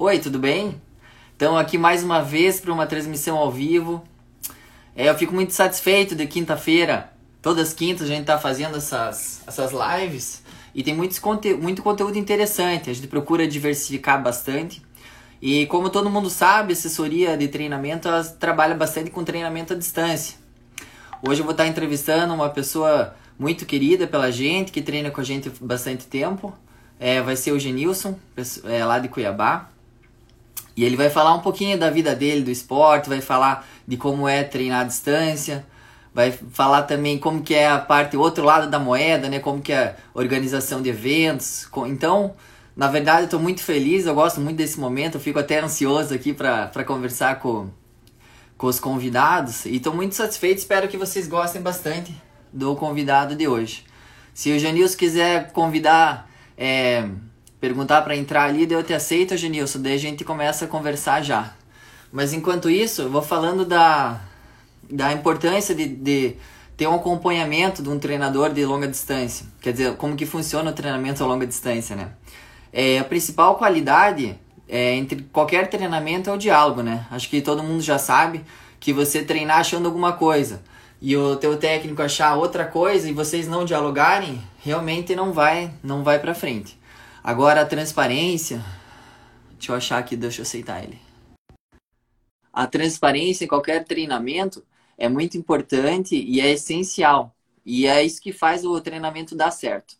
Oi, tudo bem? Então, aqui mais uma vez para uma transmissão ao vivo. É, eu fico muito satisfeito de quinta-feira. Todas as quintas a gente está fazendo essas, essas lives e tem muitos conte muito conteúdo interessante. A gente procura diversificar bastante. E como todo mundo sabe, assessoria de treinamento trabalha bastante com treinamento à distância. Hoje eu vou estar entrevistando uma pessoa muito querida pela gente, que treina com a gente há bastante tempo. É, vai ser o Genilson, é, lá de Cuiabá. E ele vai falar um pouquinho da vida dele, do esporte, vai falar de como é treinar à distância, vai falar também como que é a parte, o outro lado da moeda, né? Como que é a organização de eventos. Então, na verdade, eu estou muito feliz, eu gosto muito desse momento, eu fico até ansioso aqui para conversar com, com os convidados e estou muito satisfeito, espero que vocês gostem bastante do convidado de hoje. Se o Janilson quiser convidar, é, perguntar para entrar ali, eu te aceito, Janilson, daí a gente começa a conversar já. Mas enquanto isso, eu vou falando da, da importância de, de ter um acompanhamento de um treinador de longa distância. Quer dizer, como que funciona o treinamento a longa distância, né? É, a principal qualidade é, entre qualquer treinamento é o diálogo, né? Acho que todo mundo já sabe que você treinar achando alguma coisa e o teu técnico achar outra coisa e vocês não dialogarem, realmente não vai, não vai para frente. Agora a transparência, deixa eu achar aqui, deixa eu aceitar ele. A transparência em qualquer treinamento é muito importante e é essencial. E é isso que faz o treinamento dar certo.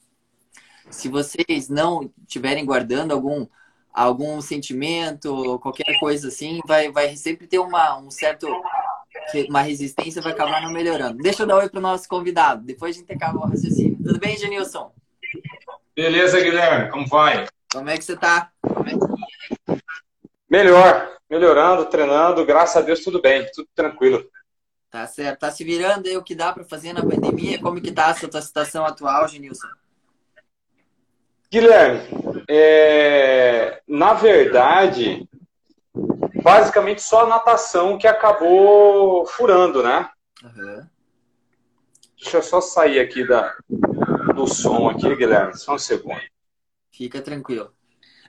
Se vocês não estiverem guardando algum algum sentimento, qualquer coisa assim, vai, vai sempre ter uma, um certo uma resistência vai acabar não melhorando. Deixa eu dar oi para o nosso convidado, depois a gente acaba o raciocínio. Tudo bem, Genilson? Beleza, Guilherme, como vai? Como é que você está? Melhor, melhorando, treinando, graças a Deus tudo bem, tudo tranquilo. Tá certo, tá se virando aí o que dá para fazer na pandemia, como que tá a sua situação atual, Genilson? Guilherme, é, na verdade, basicamente só a natação que acabou furando, né? Uhum. Deixa eu só sair aqui da, do som aqui, Guilherme, só um segundo. Fica tranquilo.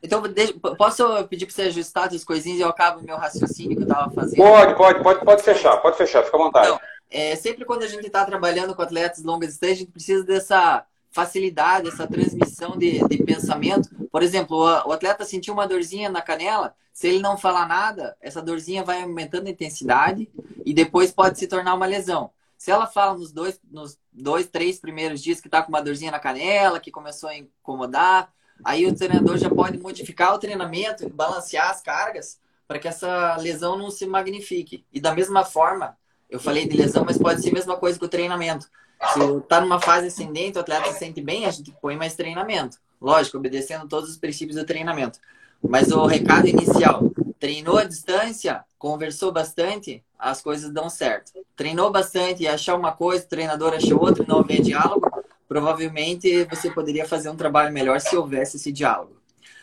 Então, deixa, posso pedir para você ajustar as coisinhas e eu acabo meu raciocínio que eu estava fazendo? Pode, pode, pode, pode fechar, pode fechar, fica à vontade. Então, é, sempre quando a gente está trabalhando com atletas longas distâncias, a gente precisa dessa facilidade, essa transmissão de, de pensamento. Por exemplo, o, o, atleta sentiu uma dorzinha na canela, se ele não falar nada, essa dorzinha vai aumentando a intensidade e depois pode se tornar uma lesão. Se ela fala nos dois, nos dois três primeiros dias que está com uma dorzinha na canela, que começou a incomodar, aí o treinador já pode modificar o treinamento, balancear as cargas para que essa lesão não se magnifique. E da mesma forma, eu falei de lesão, mas pode ser a mesma coisa com o treinamento. Se está numa fase ascendente, o atleta se sente bem, a gente põe mais treinamento. Lógico, obedecendo todos os princípios do treinamento. Mas o recado inicial, treinou a distância, conversou bastante, as coisas dão certo. Treinou bastante e achou uma coisa, o treinador achou outra, não houver diálogo, provavelmente você poderia fazer um trabalho melhor se houvesse esse diálogo.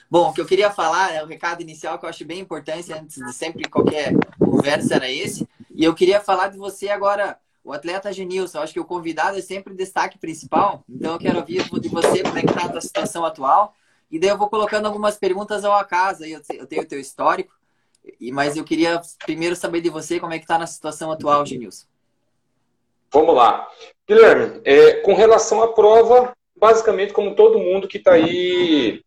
Bom, o que eu queria falar, é o recado inicial que eu acho bem importante antes de sempre qualquer conversa era esse. E eu queria falar de você agora o atleta Genilson, acho que o convidado é sempre o destaque principal. Então eu quero ouvir de você como é que está a tua situação atual. E daí eu vou colocando algumas perguntas ao acaso. Eu tenho o teu histórico. Mas eu queria primeiro saber de você como é que está na situação atual, Genilson. Vamos lá. Guilherme, é, com relação à prova, basicamente como todo mundo que está aí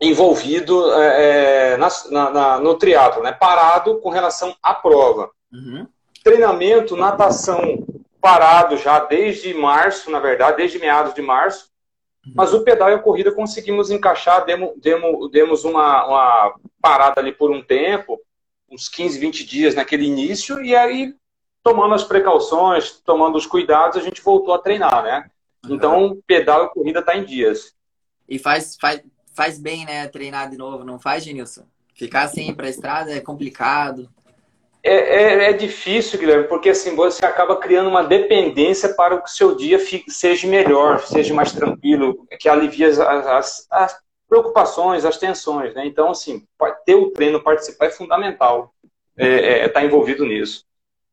envolvido é, é, na, na, no triatlo, né? parado com relação à prova. Uhum treinamento, natação parado já desde março, na verdade, desde meados de março. Mas o pedal e a corrida conseguimos encaixar, demos, demos, demos uma, uma parada ali por um tempo, uns 15, 20 dias naquele início, e aí, tomando as precauções, tomando os cuidados, a gente voltou a treinar, né? Então, pedal e corrida tá em dias. E faz, faz, faz bem, né, treinar de novo, não faz, Genilson? Ficar assim para a estrada é complicado. É, é, é, difícil, Guilherme, porque assim você acaba criando uma dependência para que o seu dia fique, seja melhor, seja mais tranquilo, que alivie as, as, as preocupações, as tensões, né? Então, assim, ter o treino, participar é fundamental, estar é, é, tá envolvido nisso.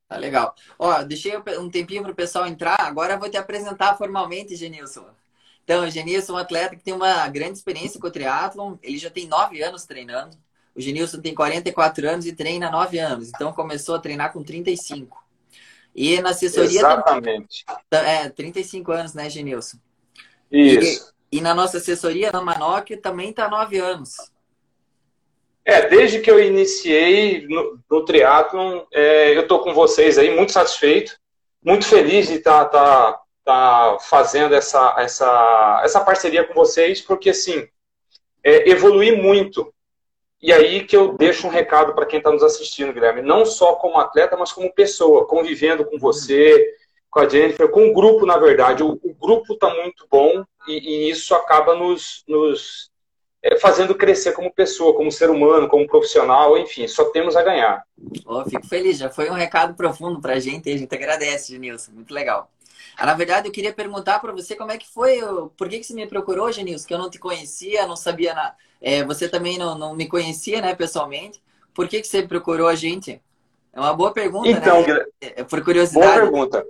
Tá legal. Ó, deixei um tempinho para o pessoal entrar, agora eu vou te apresentar formalmente, Genilson. Então, Genilson é um atleta que tem uma grande experiência com o triatlon, ele já tem nove anos treinando, O Genilson tem 44 anos e treina há 9 anos. Então começou a treinar com 35. E na assessoria. Exatamente. É, 35 anos, né, Genilson? Isso. E, e na nossa assessoria, na Manoc, também está 9 anos. É, desde que eu iniciei no, no triatlon, é, eu estou com vocês aí, muito satisfeito, muito feliz de estar tá, tá, tá fazendo essa, essa, essa parceria com vocês, porque, assim, é, evolui muito. E aí que eu deixo um recado para quem está nos assistindo, Guilherme, não só como atleta, mas como pessoa, convivendo com você, com a Jennifer, com o grupo, na verdade. O, o grupo está muito bom e, e, isso acaba nos, nos é, fazendo crescer como pessoa, como ser humano, como profissional, enfim, só temos a ganhar. Oh, fico feliz, já foi um recado profundo para a gente, a gente agradece, Genilson, muito legal. Ah, na verdade, eu queria perguntar para você como é que foi, por que, que você me procurou, Genilson, que eu não te conhecia, não sabia, na... É, você também não, não me conhecia, né, pessoalmente, por que, que você procurou a gente? É uma boa pergunta, então, né? É, por curiosidade. Boa pergunta.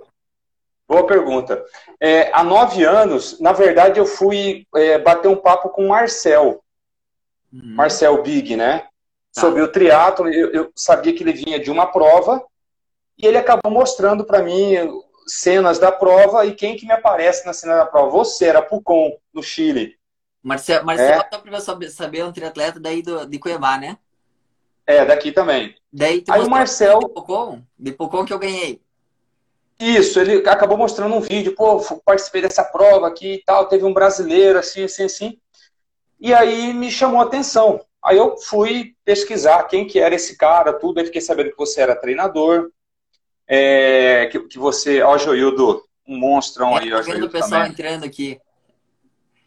Boa pergunta. É, há nove anos, na verdade, eu fui é, bater um papo com o Marcel. Uhum. Marcel Big, né? Tá. Sobre o triatlo. Eu, eu, sabia que ele vinha de uma prova e ele acabou mostrando para mim cenas da prova e quem que me aparece na cena da prova? Você, era Pucon, no Chile. Marcel, Marcel é. só para saber, saber, é um triatleta daí do, de Cuiabá, né? É, daqui também. Daí Aí o Marcel... De Pucon, de Pucon que eu ganhei. Isso, ele acabou mostrando um vídeo, pô, participei dessa prova aqui e tal, teve um brasileiro, assim, assim, assim. E aí me chamou a atenção. Aí eu fui pesquisar quem que era esse cara, tudo, aí fiquei sabendo que você era treinador, é, que, que você, ó, Joildo, um monstrão é, aí, ó, Joildo. o pessoal também. entrando aqui.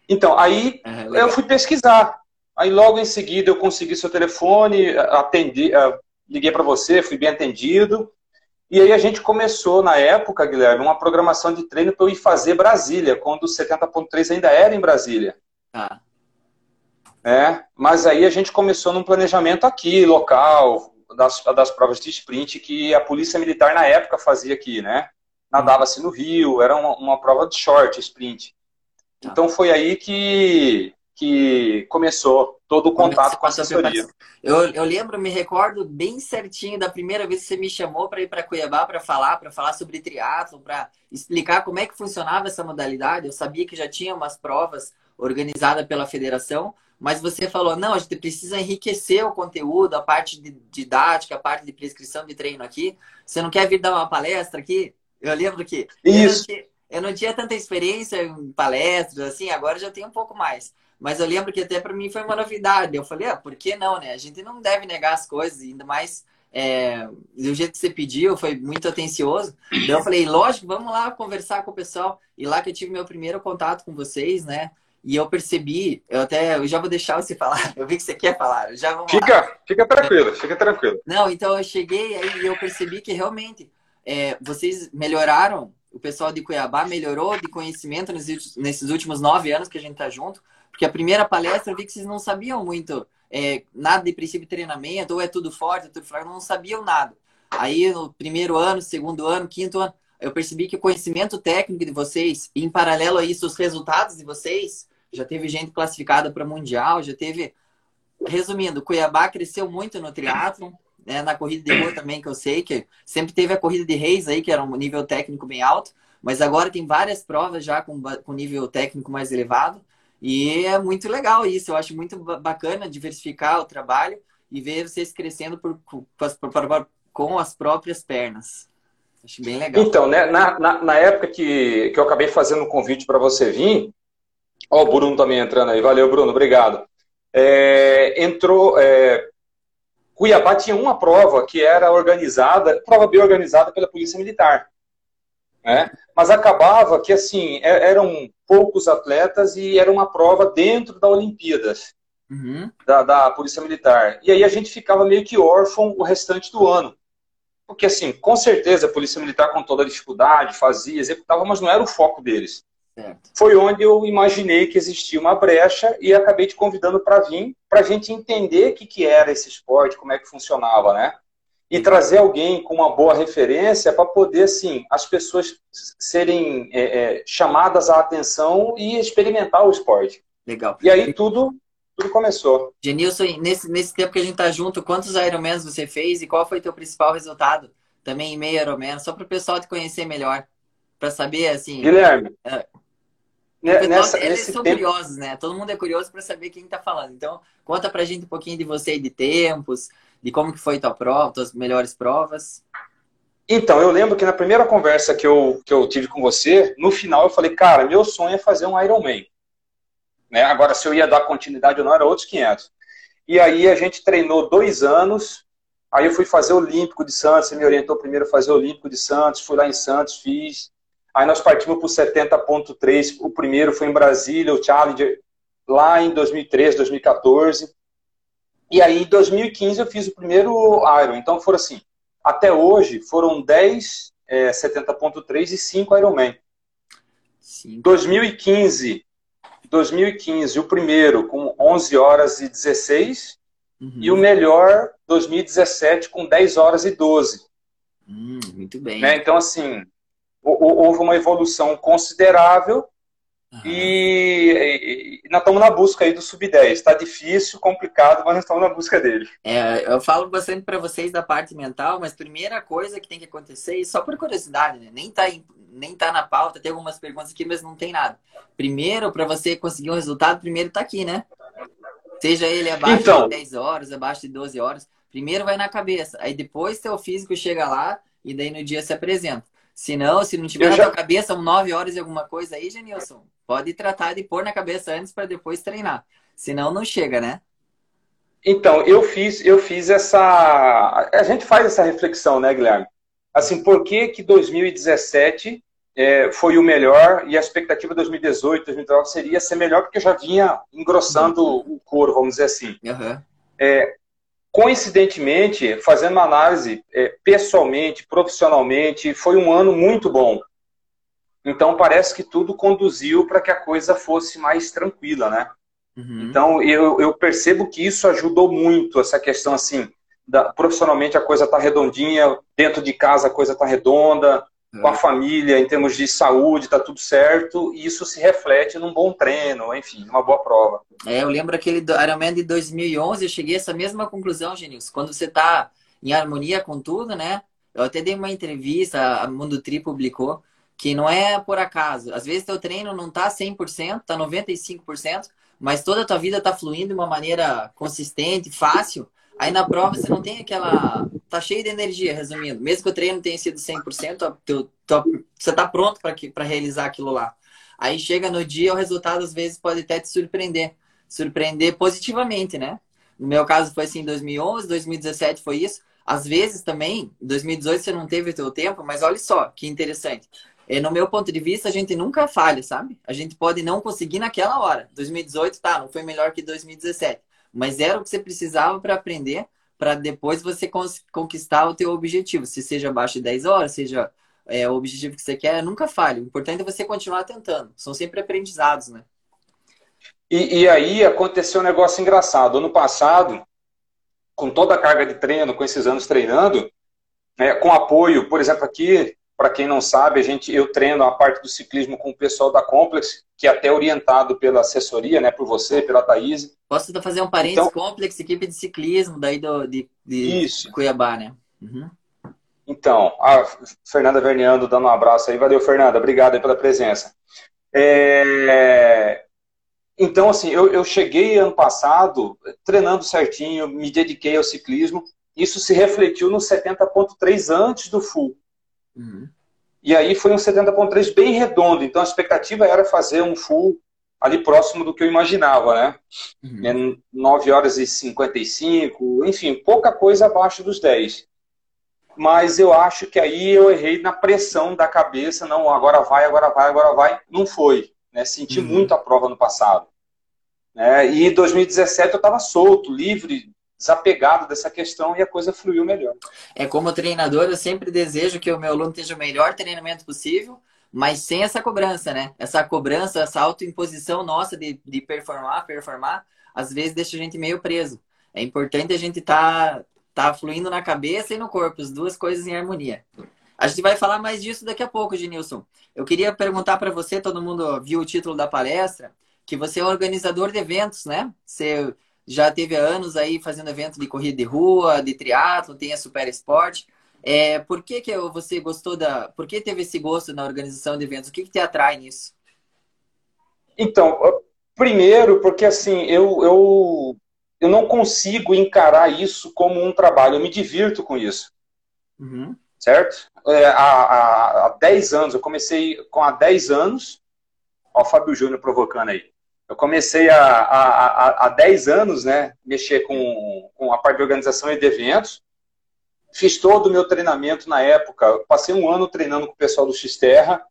Então, aí uhum, eu fui pesquisar. Aí logo em seguida eu consegui seu telefone, atendi, liguei para você, fui bem atendido. E aí a gente começou, na época, Guilherme, uma programação de treino para eu ir fazer Brasília, quando o 70.3 ainda era em Brasília. Ah. É, mas aí a gente começou num planejamento aqui, local, das, das provas de sprint que a Polícia Militar na época fazia aqui, né? Nadava-se no rio, era uma, uma prova de short, sprint. Tá. Então foi aí que, que começou todo o contato com a assessoria. Eu, eu lembro, me recordo bem certinho da primeira vez que você me chamou para ir para Cuiabá para falar, para falar sobre triatlo, para explicar como é que funcionava essa modalidade. Eu sabia que já tinha umas provas organizadas pela federação, mas você falou, não, a gente precisa enriquecer o conteúdo, a parte de didática, a parte de prescrição de treino aqui. Você não quer vir dar uma palestra aqui? Eu lembro que Isso. Eu, não tinha, eu não tinha tanta experiência em palestras, assim, agora já tenho um pouco mais. Mas eu lembro que até para mim foi uma novidade. Eu falei, ah, por que não, né? A gente não deve negar as coisas, ainda mais é, do jeito que você pediu, foi muito atencioso. Então eu falei, lógico, vamos lá conversar com o pessoal. E lá que eu tive meu primeiro contato com vocês, né? E eu percebi, eu até eu já vou deixar você falar. Eu vi que você quer falar. Já vamos fica, lá. fica tranquilo, fica tranquilo. Não, então eu cheguei aí e eu percebi que realmente é, vocês melhoraram, o pessoal de Cuiabá melhorou de conhecimento nesses, nesses últimos nove anos que a gente tá junto. Porque a primeira palestra eu vi que vocês não sabiam muito é, nada de princípio de treinamento, ou é tudo forte, é tudo fraco, não sabiam nada. Aí no primeiro ano, segundo ano, quinto ano, eu percebi que o conhecimento técnico de vocês, e em paralelo a isso, os resultados de vocês, já teve gente classificada para mundial, já teve. Resumindo, Cuiabá cresceu muito no triatlon, né, na corrida de rua também, que eu sei que sempre teve a corrida de reis aí, que era um nível técnico bem alto, mas agora tem várias provas já com, com nível técnico mais elevado. E é muito legal isso, eu acho muito bacana diversificar o trabalho e ver vocês crescendo por, com, as, com as próprias pernas. Acho bem legal. Então, né, na, na, na época que, que eu acabei fazendo um convite para você vir, Ó, o Bruno também entrando aí. Valeu, Bruno, obrigado. É, entrou. É, Cuiabá tinha uma prova que era organizada, prova bem organizada pela Polícia Militar. Né? Mas acabava que, assim, é, eram poucos atletas e era uma prova dentro da Olimpíadas. Uhum. Da, da Polícia Militar. E aí a gente ficava meio que órfão o restante do ano. Porque, assim, com certeza a Polícia Militar, com toda a dificuldade, fazia, executava, mas não era o foco deles. Certo. Foi onde eu imaginei que existia uma brecha e acabei te convidando para vir, para a gente entender o que, que era esse esporte, como é que funcionava, né? E trazer alguém com uma boa referência para poder, assim, as pessoas serem é, é, chamadas à atenção e experimentar o esporte. Legal. E aí tudo tudo começou. Genilson, nesse, nesse tempo que a gente tá junto, quantos Ironmans você fez e qual foi teu principal resultado? Também em meio Ironman, só para o pessoal te conhecer melhor. Para saber, assim... Guilherme, é, pessoal, nessa, eles são tempo... curiosos, né? Todo mundo é curioso para saber quem tá falando. Então, conta pra gente um pouquinho de você e de tempos, de como que foi tua prova, tuas melhores provas. Então, eu lembro que na primeira conversa que eu, que eu tive com você, no final eu falei, cara, meu sonho é fazer um Ironman. Né? Agora, se eu ia dar continuidade ou não, era outros 500. E aí a gente treinou dois anos, aí eu fui fazer o Olímpico de Santos, você me orientou primeiro a fazer o Olímpico de Santos, fui lá em Santos, fiz. Aí nós partimos para o 70.3, o primeiro foi em Brasília, o Challenger, lá em 2013, 2014. E aí em 2015 eu fiz o primeiro Iron. Então foram assim, até hoje foram 10 é, 70.3 e 5 Ironman. Sim. 2015, 2015, o primeiro com 11 horas e 16 uhum. e o melhor 2017 com 10 horas e 12. Hum, muito bem. Né? Então, assim, houve uma evolução considerável Uhum. E, e, nós estamos na busca aí do sub-10. Está difícil, complicado, mas nós estamos na busca dele. É, eu falo bastante para vocês da parte mental, mas primeira coisa que tem que acontecer, e só por curiosidade, né? nem está nem tá na pauta, tem algumas perguntas aqui, mas não tem nada. Primeiro, para você conseguir um resultado, primeiro está aqui, né? Seja ele abaixo então, de 10 horas, abaixo de 12 horas. Primeiro vai na cabeça, aí depois seu físico chega lá e daí no dia se apresenta. Se não, se não tiver eu na já... tua cabeça um 9 horas e alguma coisa aí, Genilson, pode tratar de pôr na cabeça antes para depois treinar. Senão não chega, né? Então, eu fiz, eu fiz essa. A gente faz essa reflexão, né, Guilherme? Assim, por que, que 2017 é, foi o melhor e a expectativa de 2018, 2019 seria ser melhor, porque eu já vinha engrossando uhum. o couro, vamos dizer assim. Uhum. É, Coincidentemente, fazendo uma análise é, pessoalmente, profissionalmente, foi um ano muito bom. Então parece que tudo conduziu para que a coisa fosse mais tranquila, né? Uhum. Então eu, eu, percebo que isso ajudou muito essa questão assim, da, profissionalmente a coisa está redondinha, dentro de casa a coisa está redonda, com a família, em termos de saúde, está tudo certo, e isso se reflete num bom treino, enfim, uma boa prova. É, eu lembro aquele Ironman de 2011, eu cheguei a essa mesma conclusão, Genilson. Quando você está em harmonia com tudo, né? Eu até dei uma entrevista, a Mundo Tri publicou, que não é por acaso. Às vezes teu treino não tá 100%, tá 95%, mas toda a tua vida tá fluindo de uma maneira consistente, fácil. Aí na prova você não tem aquela. Tá cheio de energia, resumindo. Mesmo que o treino tenha sido 100%, teu, teu, você tá pronto para realizar aquilo lá. Aí chega no dia, o resultado às vezes pode até te surpreender. Surpreender positivamente, né? No meu caso foi assim em 2011, 2017 foi isso. Às vezes também, em 2018 você não teve o teu tempo, mas olha só que interessante. É, no meu ponto de vista, a gente nunca falha, sabe? A gente pode não conseguir naquela hora. 2018, tá, não foi melhor que 2017 mas era o que você precisava para aprender, para depois você conquistar o teu objetivo, se seja abaixo de 10 horas, seja é, o objetivo que você quer, nunca falhe. O importante é você continuar tentando. São sempre aprendizados, né? E, e aí aconteceu um negócio engraçado. Ano passado, com toda a carga de treino, com esses anos treinando, é, com apoio, por exemplo, aqui para quem não sabe, a gente, eu treino a parte do ciclismo com o pessoal da Complex, que é até orientado pela assessoria, né, por você, pela Thaís. Posso fazer um parênteses? Então, Complex, equipe de ciclismo daí do, de, de isso. Cuiabá, né? Uhum. Então, a Fernanda Verneando dando um abraço aí. Valeu, Fernanda. Obrigado pela presença. É... Então, assim, eu, eu cheguei ano passado treinando certinho, me dediquei ao ciclismo. Isso se refletiu no 70.3 antes do full. Uhum. E aí foi um 70.3 bem redondo, então a expectativa era fazer um full ali próximo do que eu imaginava, né? Uhum. 9 é horas e 55, enfim, pouca coisa abaixo dos 10. Mas eu acho que aí eu errei na pressão da cabeça, não, agora vai, agora vai, agora vai. Não foi. Né? Senti uhum. muito a prova no passado. Né? E em 2017 eu estava solto, livre, desapegado dessa questão e a coisa fluiu melhor. É como treinador, eu sempre desejo que o meu aluno tenha o melhor treinamento possível, mas sem essa cobrança, né? Essa cobrança, essa autoimposição nossa de, de performar, performar, às vezes deixa a gente meio preso. É importante a gente tá, tá fluindo na cabeça e no corpo, as duas coisas em harmonia. A gente vai falar mais disso daqui a pouco, Genilson. Eu queria perguntar para você, todo mundo viu o título da palestra, que você é organizador de eventos, né? Você já teve anos aí fazendo evento de corrida de rua, de triatlo, tem a Super Esporte. É, por que, que você gostou da. Por que teve esse gosto na organização de eventos? O que, que te atrai nisso? Então, primeiro, porque assim, eu, eu, eu não consigo encarar isso como um trabalho, eu me divirto com isso. Uhum. Certo? É, há, há, há 10 anos, eu comecei com há 10 anos. Ó, o Fábio Júnior provocando aí. Eu comecei há, há, há 10 anos, né, mexer com, com a parte de organização e de eventos. Fiz todo o meu treinamento na época. Passei um ano treinando com o pessoal do Xterra,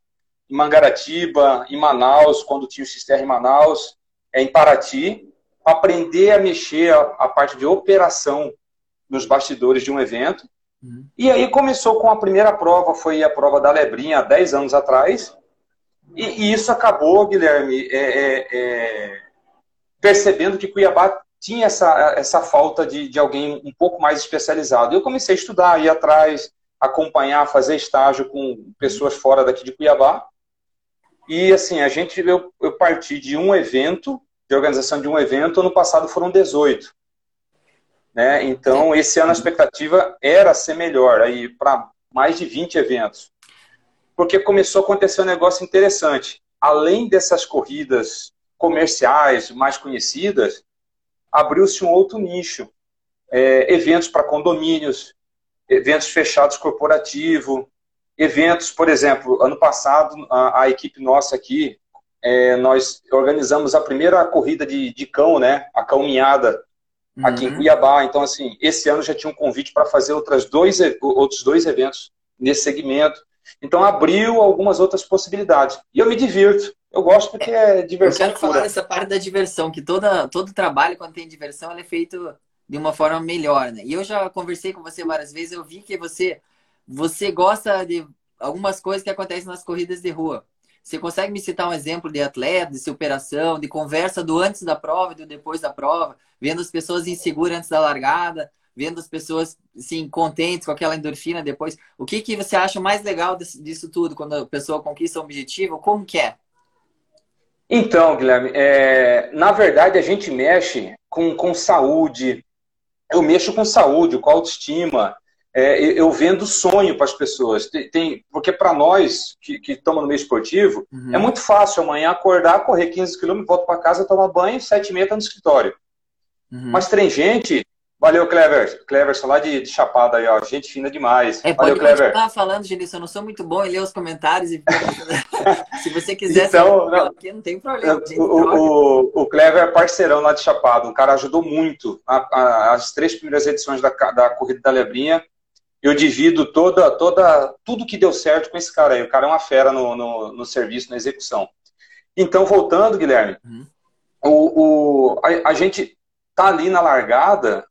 em Mangaratiba, em Manaus, quando tinha o Xterra em Manaus, é, em Paraty, aprender a mexer a, a parte de operação nos bastidores de um evento. Uhum. E aí começou com a primeira prova, foi a prova da Lebrinha, há 10 anos atrás. E, e isso acabou, Guilherme, é, é, é, percebendo que Cuiabá tinha essa, essa falta de, de alguém um pouco mais especializado. Eu comecei a estudar, ir atrás, acompanhar, fazer estágio com pessoas fora daqui de Cuiabá. E assim, a gente, eu, eu parti de um evento, de organização de um evento, ano passado foram 18. Né? Então, esse ano a expectativa era ser melhor, aí para mais de 20 eventos. Porque começou a acontecer um negócio interessante. Além dessas corridas comerciais mais conhecidas, abriu-se um outro nicho. É, eventos para condomínios, eventos fechados corporativo, eventos, por exemplo, ano passado, a, a equipe nossa aqui, é, nós organizamos a primeira corrida de, de cão, né? A cãominhada uhum. aqui em uhum. Cuiabá. Então, assim, esse ano já tinha um convite para fazer outras dois, outros dois eventos nesse segmento. Então, abriu algumas outras possibilidades. E eu me divirto. Eu gosto porque é diversão. Eu quero falar dessa parte da diversão, que toda, todo trabalho, quando tem diversão, é feito de uma forma melhor, né? E eu já conversei com você várias vezes, eu vi que você, você gosta de algumas coisas que acontecem nas corridas de rua. Você consegue me citar um exemplo de atleta, de superação, de conversa do antes da prova e do depois da prova, vendo as pessoas inseguras antes da largada, vendo as pessoas assim, contentes com aquela endorfina depois. O que, que você acha mais legal disso tudo, quando a pessoa conquista um objetivo? Como que é? Então, Guilherme, é, na verdade a gente mexe com, com saúde, eu mexo com saúde, com autoestima, é, eu vendo sonho para as pessoas. Tem, tem porque para nós que, que estamos no meio esportivo, uhum. é muito fácil amanhã acordar, correr 15 quilômetros, volto para casa, tomar banho, 7 e meia no escritório. Uhum. Mas tem gente. Valeu, Clever. Cleverson lá de, de Chapada aí, ó. Gente fina demais. É, Valeu, Clever. Eu falando, Genilson, eu não sou muito bom em ler os comentários. E... Se você quiser, então, não, aqui, não tem problema. O, o, o, Clever é parceirão lá de Chapada. Um cara ajudou muito a, a, as três primeiras edições da, da Corrida da Lebrinha eu divido toda, toda, tudo que deu certo com esse cara aí. O cara é uma fera no, no, no serviço, na execução. Então, voltando, Guilherme, uhum. o, o, a, a, gente tá ali na largada,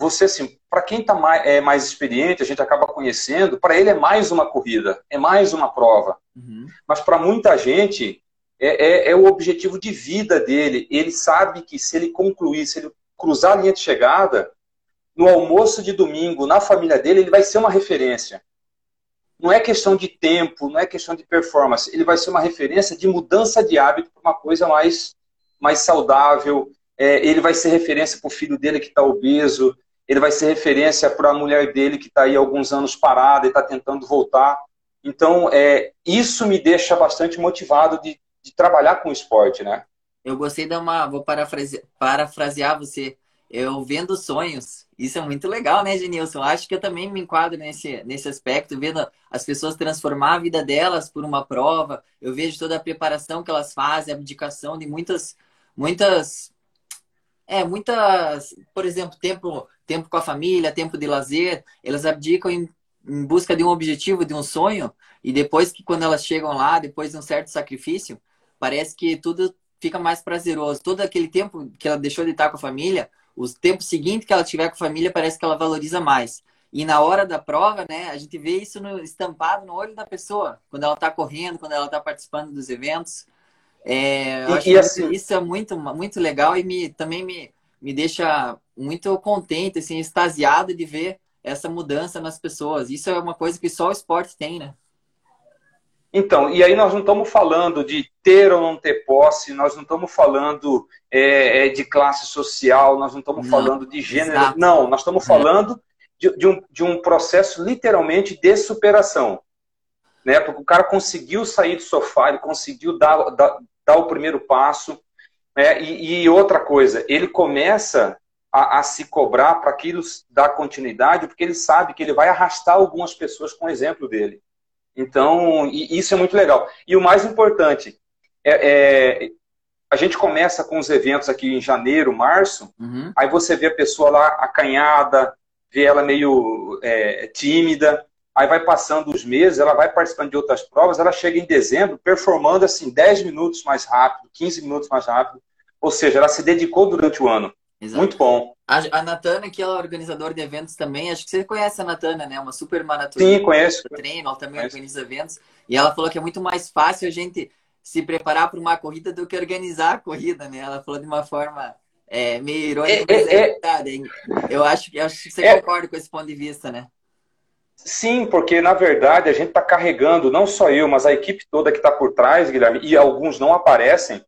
você, assim, para quem tá mais, é mais experiente, a gente acaba conhecendo, para ele é mais uma corrida, é mais uma prova. Uhum. Mas para muita gente, é, é, é, o objetivo de vida dele. Ele sabe que se ele concluir, se ele cruzar a linha de chegada, no almoço de domingo, na família dele, ele vai ser uma referência. Não é questão de tempo, não é questão de performance. Ele vai ser uma referência de mudança de hábito para uma coisa mais, mais saudável. É, ele vai ser referência para o filho dele que está obeso. Ele vai ser referência para a mulher dele que está aí alguns anos parada e está tentando voltar. Então, é, isso me deixa bastante motivado de, de trabalhar com o esporte, né? Eu gostei de uma. Vou parafrasear, parafrasear você eu vendo sonhos. Isso é muito legal, né, Genilson? Acho que eu também me enquadro nesse, nesse aspecto, vendo as pessoas transformar a vida delas por uma prova. Eu vejo toda a preparação que elas fazem, a abdicação de muitas, muitas, é, muitas, por exemplo, tempo, tempo com a família, tempo de lazer. Elas abdicam em, em busca de um objetivo, de um sonho, e depois que quando elas chegam lá, depois de um certo sacrifício, parece que tudo fica mais prazeroso. Todo aquele tempo que ela deixou de estar com a família, o tempo seguinte que ela tiver com a família, parece que ela valoriza mais. E na hora da prova, né, a gente vê isso no, estampado no olho da pessoa, quando ela está correndo, quando ela está participando dos eventos. É, eu e, acho assim... isso é muito, muito legal e me, também me, me deixa muito contente, assim, extasiado de ver essa mudança nas pessoas. Isso é uma coisa que só o esporte tem, né? Então, e aí nós não estamos falando de ter ou não ter posse, nós não estamos falando é, é de classe social, nós não estamos falando de gênero. Exato. Não, nós estamos é. falando de, de, um, de um processo literalmente de superação. Né? Porque o cara conseguiu sair do sofá, ele conseguiu dar, dar, dar o primeiro passo. Né? E, e outra coisa, ele começa a, a, se cobrar para aquilo dar continuidade, porque ele sabe que ele vai arrastar algumas pessoas com o exemplo dele. Então, isso é muito legal. E o mais importante, é, é, a gente começa com os eventos aqui em janeiro, março, uhum. aí você vê a pessoa lá acanhada, vê ela meio é, tímida, aí vai passando os meses, ela vai participando de outras provas, ela chega em dezembro performando assim 10 minutos mais rápido, 15 minutos mais rápido, ou seja, ela se dedicou durante o ano. Exato. Muito bom. A, a Natana, que é organizadora de eventos também, acho que você conhece a Natana, né? Uma super maratonista. Sim, conheço. Treino, ela também conheço. organiza eventos. E ela falou que é muito mais fácil a gente se preparar para uma corrida do que organizar a corrida, né? Ela falou de uma forma é, meio irônica, é, mas é, é, é verdade. Eu acho, eu acho que você é. concorda com esse ponto de vista, né? Sim, porque na verdade a gente está carregando, não só eu, mas a equipe toda que está por trás, Guilherme, e alguns não aparecem,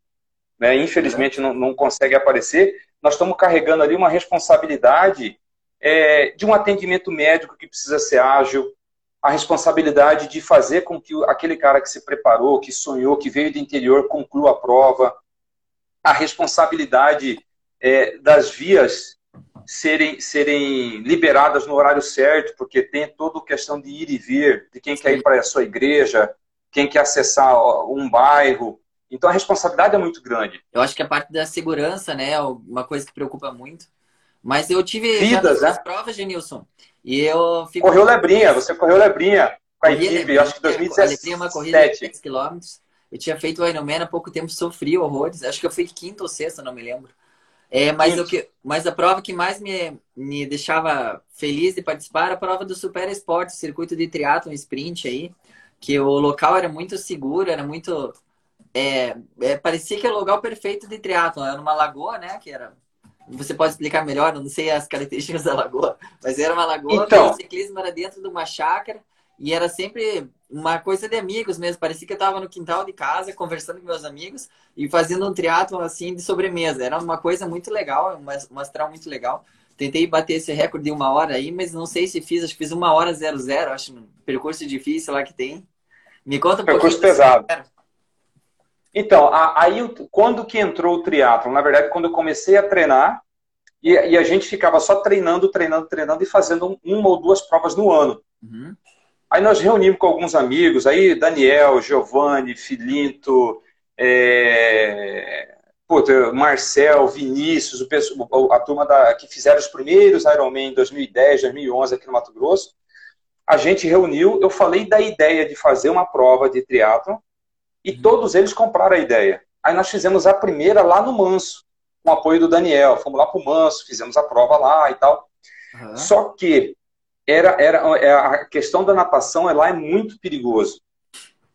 né? infelizmente não, não conseguem aparecer, nós estamos carregando ali uma responsabilidade é, de um atendimento médico que precisa ser ágil, a responsabilidade de fazer com que aquele cara que se preparou, que sonhou, que veio do interior, conclua a prova, a responsabilidade é, das vias serem, serem liberadas no horário certo, porque tem toda a questão de ir e vir, de quem Sim. quer ir para a sua igreja, quem quer acessar um bairro, então a responsabilidade é muito grande. Eu acho que a parte da segurança, né, é uma coisa que preocupa muito. Mas eu tive Vidas, né? provas, Genilson. E eu fico... Correu Lebrinha, você correu Lebrinha com a equipe, Lebrinha, acho que 2017. A Lebrinha uma corrida de 10 km. Eu tinha feito o Ironman há pouco tempo, sofri horrores. Acho que eu fui quinta ou sexta, não me lembro. É, mas, o que, mas a prova que mais me, me deixava feliz de participar era a prova do Super Esporte, circuito de triatlon sprint aí, que o local era muito seguro, era muito é, é, parecia que era o lugar perfeito de triatlon. Era uma lagoa, né? Que era. Você pode explicar melhor, não sei as características da lagoa, mas era uma lagoa então... o ciclismo era dentro de uma chácara e era sempre uma coisa de amigos mesmo. Parecia que eu estava no quintal de casa conversando com meus amigos e fazendo um triatlon assim de sobremesa. Era uma coisa muito legal, uma, uma astral muito legal. Tentei bater esse recorde de uma hora aí, mas não sei se fiz. Acho que fiz uma hora zero zero. Acho um percurso difícil lá que tem. Me conta um percurso pouquinho. Percurso pesado. Então, aí quando que entrou o triatlo? Na verdade, quando eu comecei a treinar, e, e, a gente ficava só treinando, treinando, treinando e fazendo uma ou duas provas no ano. Uhum. Aí nós reunimos com alguns amigos, aí Daniel, Giovanni, Filinto, é... Marcel, Vinícius, o, a turma da, que fizeram os primeiros Ironman em 2010, 2011 aqui no Mato Grosso. A gente reuniu, eu falei da ideia de fazer uma prova de triatlo e todos eles compraram a ideia. Aí nós fizemos a primeira lá no Manso, com o apoio do Daniel. Fomos lá para o Manso, fizemos a prova lá e tal. Uhum. Só que era, era, é, a questão da natação lá é muito perigoso.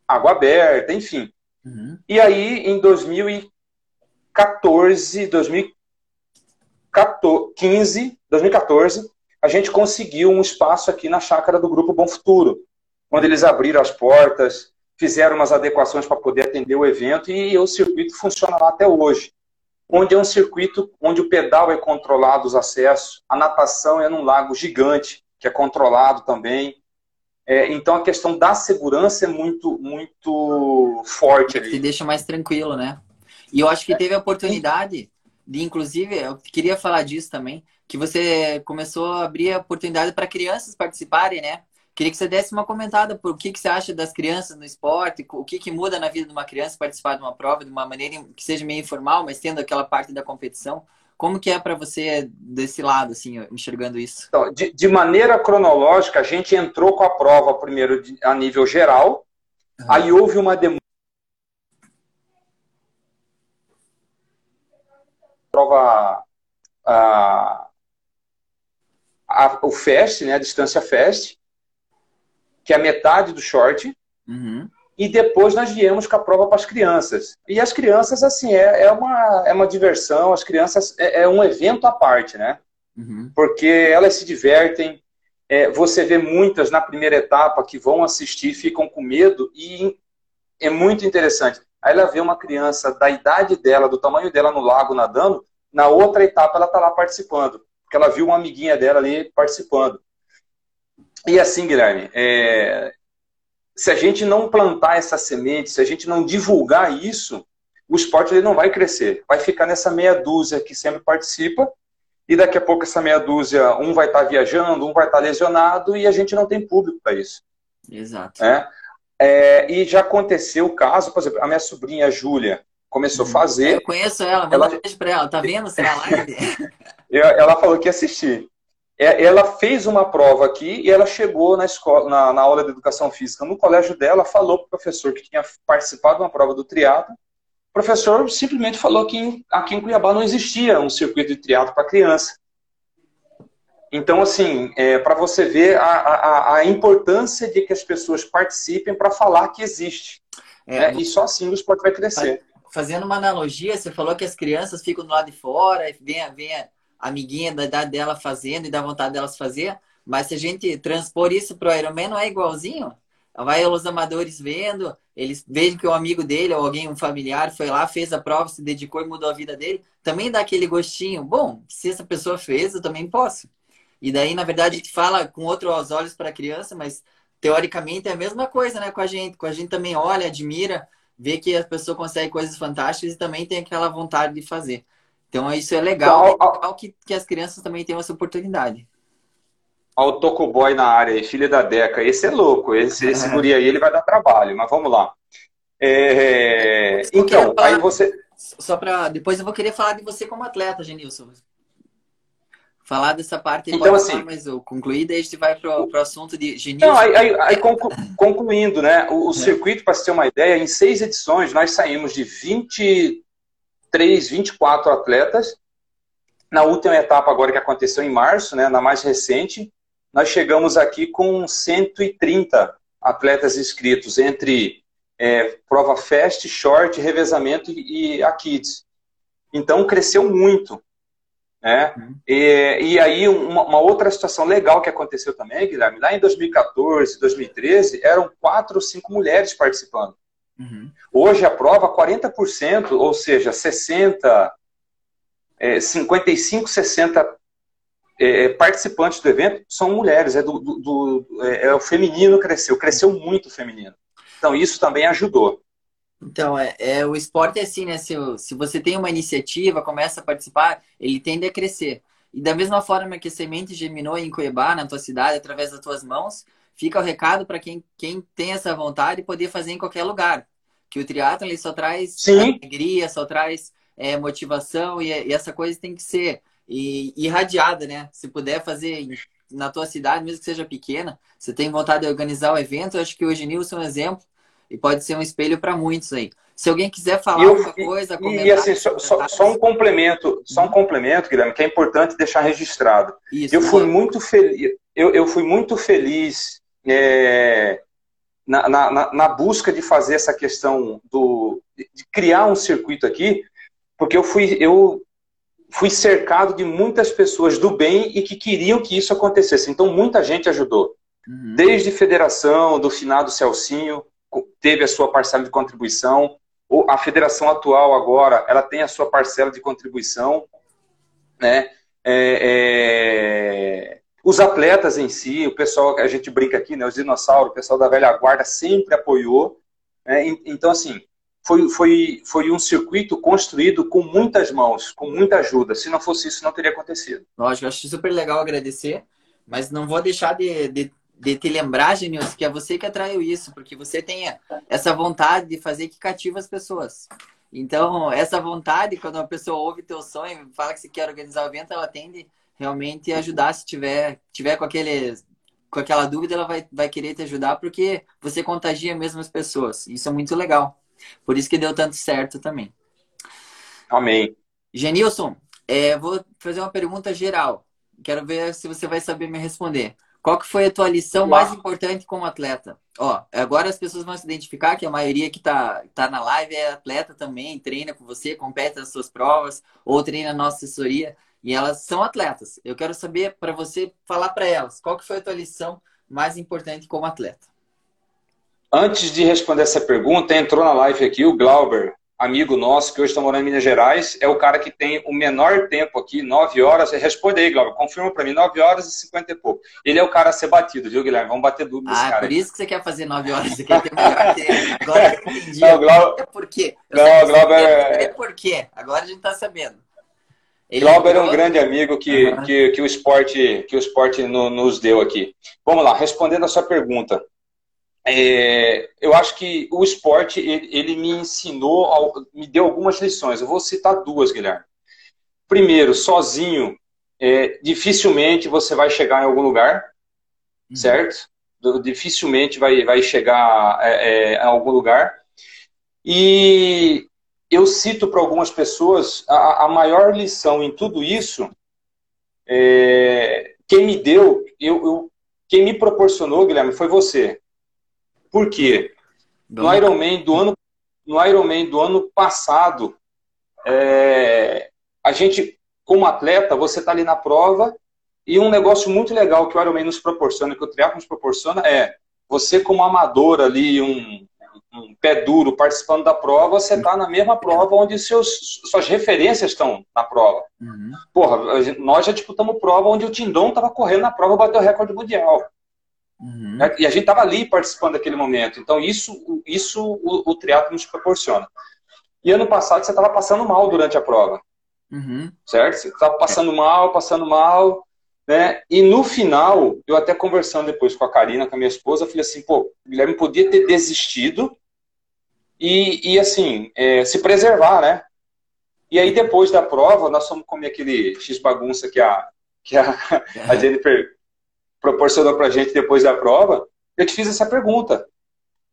Água aberta, enfim. Uhum. E aí, em 2014, 2015, 2014, a gente conseguiu um espaço aqui na chácara do Grupo Bom Futuro, onde eles abriram as portas, fizeram umas adequações para poder atender o evento e o circuito funciona lá até hoje. Onde é um circuito onde o pedal é controlado, os acessos, a natação é num lago gigante, que é controlado também. É, então a questão da segurança é muito, muito forte ali. Te deixa mais tranquilo, né? E eu acho que teve a oportunidade de, inclusive, eu queria falar disso também, que você começou a abrir a oportunidade para crianças participarem, né? Queria que você desse uma comentada por o que, que você acha das crianças no esporte, o que, que muda na vida de uma criança participar de uma prova de uma maneira que seja meio informal, mas tendo aquela parte da competição. Como que é para você desse lado, assim, enxergando isso? Então, de, de, maneira cronológica, a gente entrou com a prova primeiro de, a nível geral, uhum. aí houve uma demanda. Prova. A, a, o FEST, né, a Distância FEST, que é a metade do short. Uhum. E depois nós viemos com a prova para as crianças. E as crianças, assim, é, é, uma, é uma diversão, as crianças é, é um evento à parte, né? Uhum. Porque elas se divertem. É, você vê muitas na primeira etapa que vão assistir, ficam com medo e é muito interessante. Aí ela vê uma criança da idade dela, do tamanho dela no lago nadando, na outra etapa ela está lá participando, porque ela viu uma amiguinha dela ali participando. E assim, Guilherme, é... se a gente não plantar essa semente, se a gente não divulgar isso, o esporte ele não vai crescer. Vai ficar nessa meia dúzia que sempre participa, e daqui a pouco essa meia dúzia, um vai estar tá viajando, um vai estar tá lesionado, e a gente não tem público para isso. Exato. É? É, e já aconteceu o caso, por exemplo, a minha sobrinha Júlia começou a fazer. Eu conheço ela, manda ela... um beijo pra ela, tá vendo? Será live? ela falou que ia assistir. É, ela fez uma prova aqui e ela chegou na, escola, na, na aula de educação física no colégio dela, falou para o professor que tinha participado de uma prova do triatlo. O professor simplesmente falou que aqui em Cuiabá não existia um circuito de triatlo para criança. Então, assim, é, para você ver a, a, a, importância de que as pessoas participem para falar que existe. É, né? E só assim o esporte vai crescer. Fazendo uma analogia, você falou que as crianças ficam do lado de fora, vem, vem a amiguinha da idade dela fazendo e dá vontade delas fazer, mas se a gente transpor isso para o Ironman, não é igualzinho? Vai os amadores vendo, eles veem que o amigo dele ou alguém, um familiar, foi lá, fez a prova, se dedicou e mudou a vida dele, também dá aquele gostinho. Bom, se essa pessoa fez, eu também posso. E daí, na verdade, a gente fala com outros olhos para a criança, mas teoricamente é a mesma coisa, né, com a gente. Com a gente também olha, admira, vê que a pessoa consegue coisas fantásticas e também tem aquela vontade de fazer. Então, isso é legal, então, é legal que, que as crianças também tenham essa oportunidade. Olha o Tocoboy na área, filha da Deca. Esse é louco, esse, esse guri aí ele vai dar trabalho, mas vamos lá. É... Então, falar... aí você. Só para Depois eu vou querer falar de você como atleta, Genilson falar dessa parte então, assim, falar, mas eu concluí, daí a gente vai para o assunto de Genilson. Não, aí, aí, aí conclu, concluindo, né? O, o é. circuito, para você ter uma ideia, em seis edições nós saímos de 23, 24 atletas. Na última etapa agora que aconteceu em março, né, na mais recente, nós chegamos aqui com 130 atletas inscritos entre é, prova fast, short, revezamento e, a kids. Então cresceu muito. Né? Uhum. E, e, aí, uma, uma, outra situação legal que aconteceu também, Guilherme, lá em 2014, 2013, eram quatro ou cinco mulheres participando. Uhum. Hoje a prova, 40%, ou seja, 60, é, 55, 60 é, participantes do evento são mulheres, é, do, do, do é, é, o feminino cresceu, cresceu muito o feminino. Então isso também ajudou. Então, é, é, o esporte é assim, né? Se, se você tem uma iniciativa, começa a participar, ele tende a crescer. E da mesma forma que a semente germinou em Cuiabá, na tua cidade, através das tuas mãos, fica o recado para quem, quem tem essa vontade poder fazer em qualquer lugar. Que o triatlo ele só traz Sim. alegria, só traz é, motivação e, e, essa coisa tem que ser e, irradiada, né? Se puder fazer na tua cidade, mesmo que seja pequena, você tem vontade de organizar o evento, eu acho que hoje Nilson é um exemplo e pode ser um espelho para muitos aí. Se alguém quiser falar eu, alguma coisa, e, comentar... E assim, só, só, só, um complemento, só um complemento, Guilherme, que é importante deixar registrado. Isso, eu fui muito feliz, eu, eu fui muito feliz é, na, na, na, busca de fazer essa questão do de criar um circuito aqui, porque eu fui eu fui cercado de muitas pessoas do bem e que queriam que isso acontecesse. Então muita gente ajudou. Uhum. Desde federação, do finado Celcinho, teve a sua parcela de contribuição. A federação atual agora, ela tem a sua parcela de contribuição, né? É, é... Os atletas em si, o pessoal, a gente brinca aqui, né? Os dinossauros, o pessoal da velha guarda sempre apoiou. Né? Então, assim, foi, foi, foi um circuito construído com muitas mãos, com muita ajuda. Se não fosse isso, não teria acontecido. Lógico, acho super legal agradecer, mas não vou deixar de, de de te lembrar, Genilson, que é você que atraiu isso, porque você tem essa vontade de fazer que cativa as pessoas. Então, essa vontade, quando uma pessoa ouve teu sonho, fala que você quer organizar o evento, ela tende realmente ajudar se tiver, tiver com, aquele, com aquela dúvida, ela vai, vai querer te ajudar, porque você contagia mesmo as pessoas. Isso é muito legal. Por isso que deu tanto certo também. Amém. Genilson, é, vou fazer uma pergunta geral. Quero ver se você vai saber me responder. Qual que foi a tua lição Uau. mais importante como atleta? Ó, agora as pessoas vão se identificar que a maioria que tá, tá na live é atleta também, treina com você, compete nas suas provas, ou treina na nossa assessoria, e elas são atletas. Eu quero saber para você falar para elas, qual que foi a tua lição mais importante como atleta? Antes de responder essa pergunta, entrou na live aqui o Glauber, amigo nosso que hoje está morando em Minas Gerais, é o cara que tem o menor tempo aqui, 9 horas. Responde aí, Glauber, confirma para mim, 9 horas e 50 e pouco. Ele é o cara a ser batido, viu, Guilherme? Vamos bater dúvida ah, cara. por isso que você quer fazer 9 horas, quer ter melhor tempo. Agora eu entendi. Não, Glauber... Por quê? Eu não, Glauber... É... Por quê? Agora a gente está sabendo. Ele Glauber é um grande amigo que, uhum. que, que, o esporte, que o esporte no, nos deu aqui. Vamos lá, respondendo a sua pergunta. É, eu acho que o esporte ele, ele, me ensinou, me deu algumas lições. Eu vou citar duas, Guilherme. Primeiro, sozinho, é, dificilmente você vai chegar em algum lugar, uhum. certo? Dificilmente vai, vai chegar é, é, algum lugar. E eu cito para algumas pessoas a, a, maior lição em tudo isso, é, quem me deu, eu, eu, quem me proporcionou, Guilherme, foi você. Por quê? No Ironman do ano, no Ironman do ano passado, é, a gente, como atleta, você está ali na prova e um negócio muito legal que o Ironman nos proporciona, que o triatlo nos proporciona, é você como amador ali, um, um pé duro participando da prova, você está na mesma prova onde seus, suas referências estão na prova. Uhum. Porra, nós já disputamos prova onde o Tindon estava correndo na prova e bateu o recorde mundial. Uhum. Né? E a gente estava ali participando daquele momento. Então, isso, isso o, o triatlo nos proporciona. E ano passado você estava passando mal durante a prova. Uhum. Certo? Você estava passando mal, passando mal. Né? E no final, eu até conversando depois com a Karina, com a minha esposa, eu falei assim, pô, o Guilherme podia ter desistido e, e assim, é, se preservar, né? E aí depois da prova, nós fomos comer aquele X-bagunça que a, que a, a Jennifer proporcionou pra gente depois da prova, eu te fiz essa pergunta.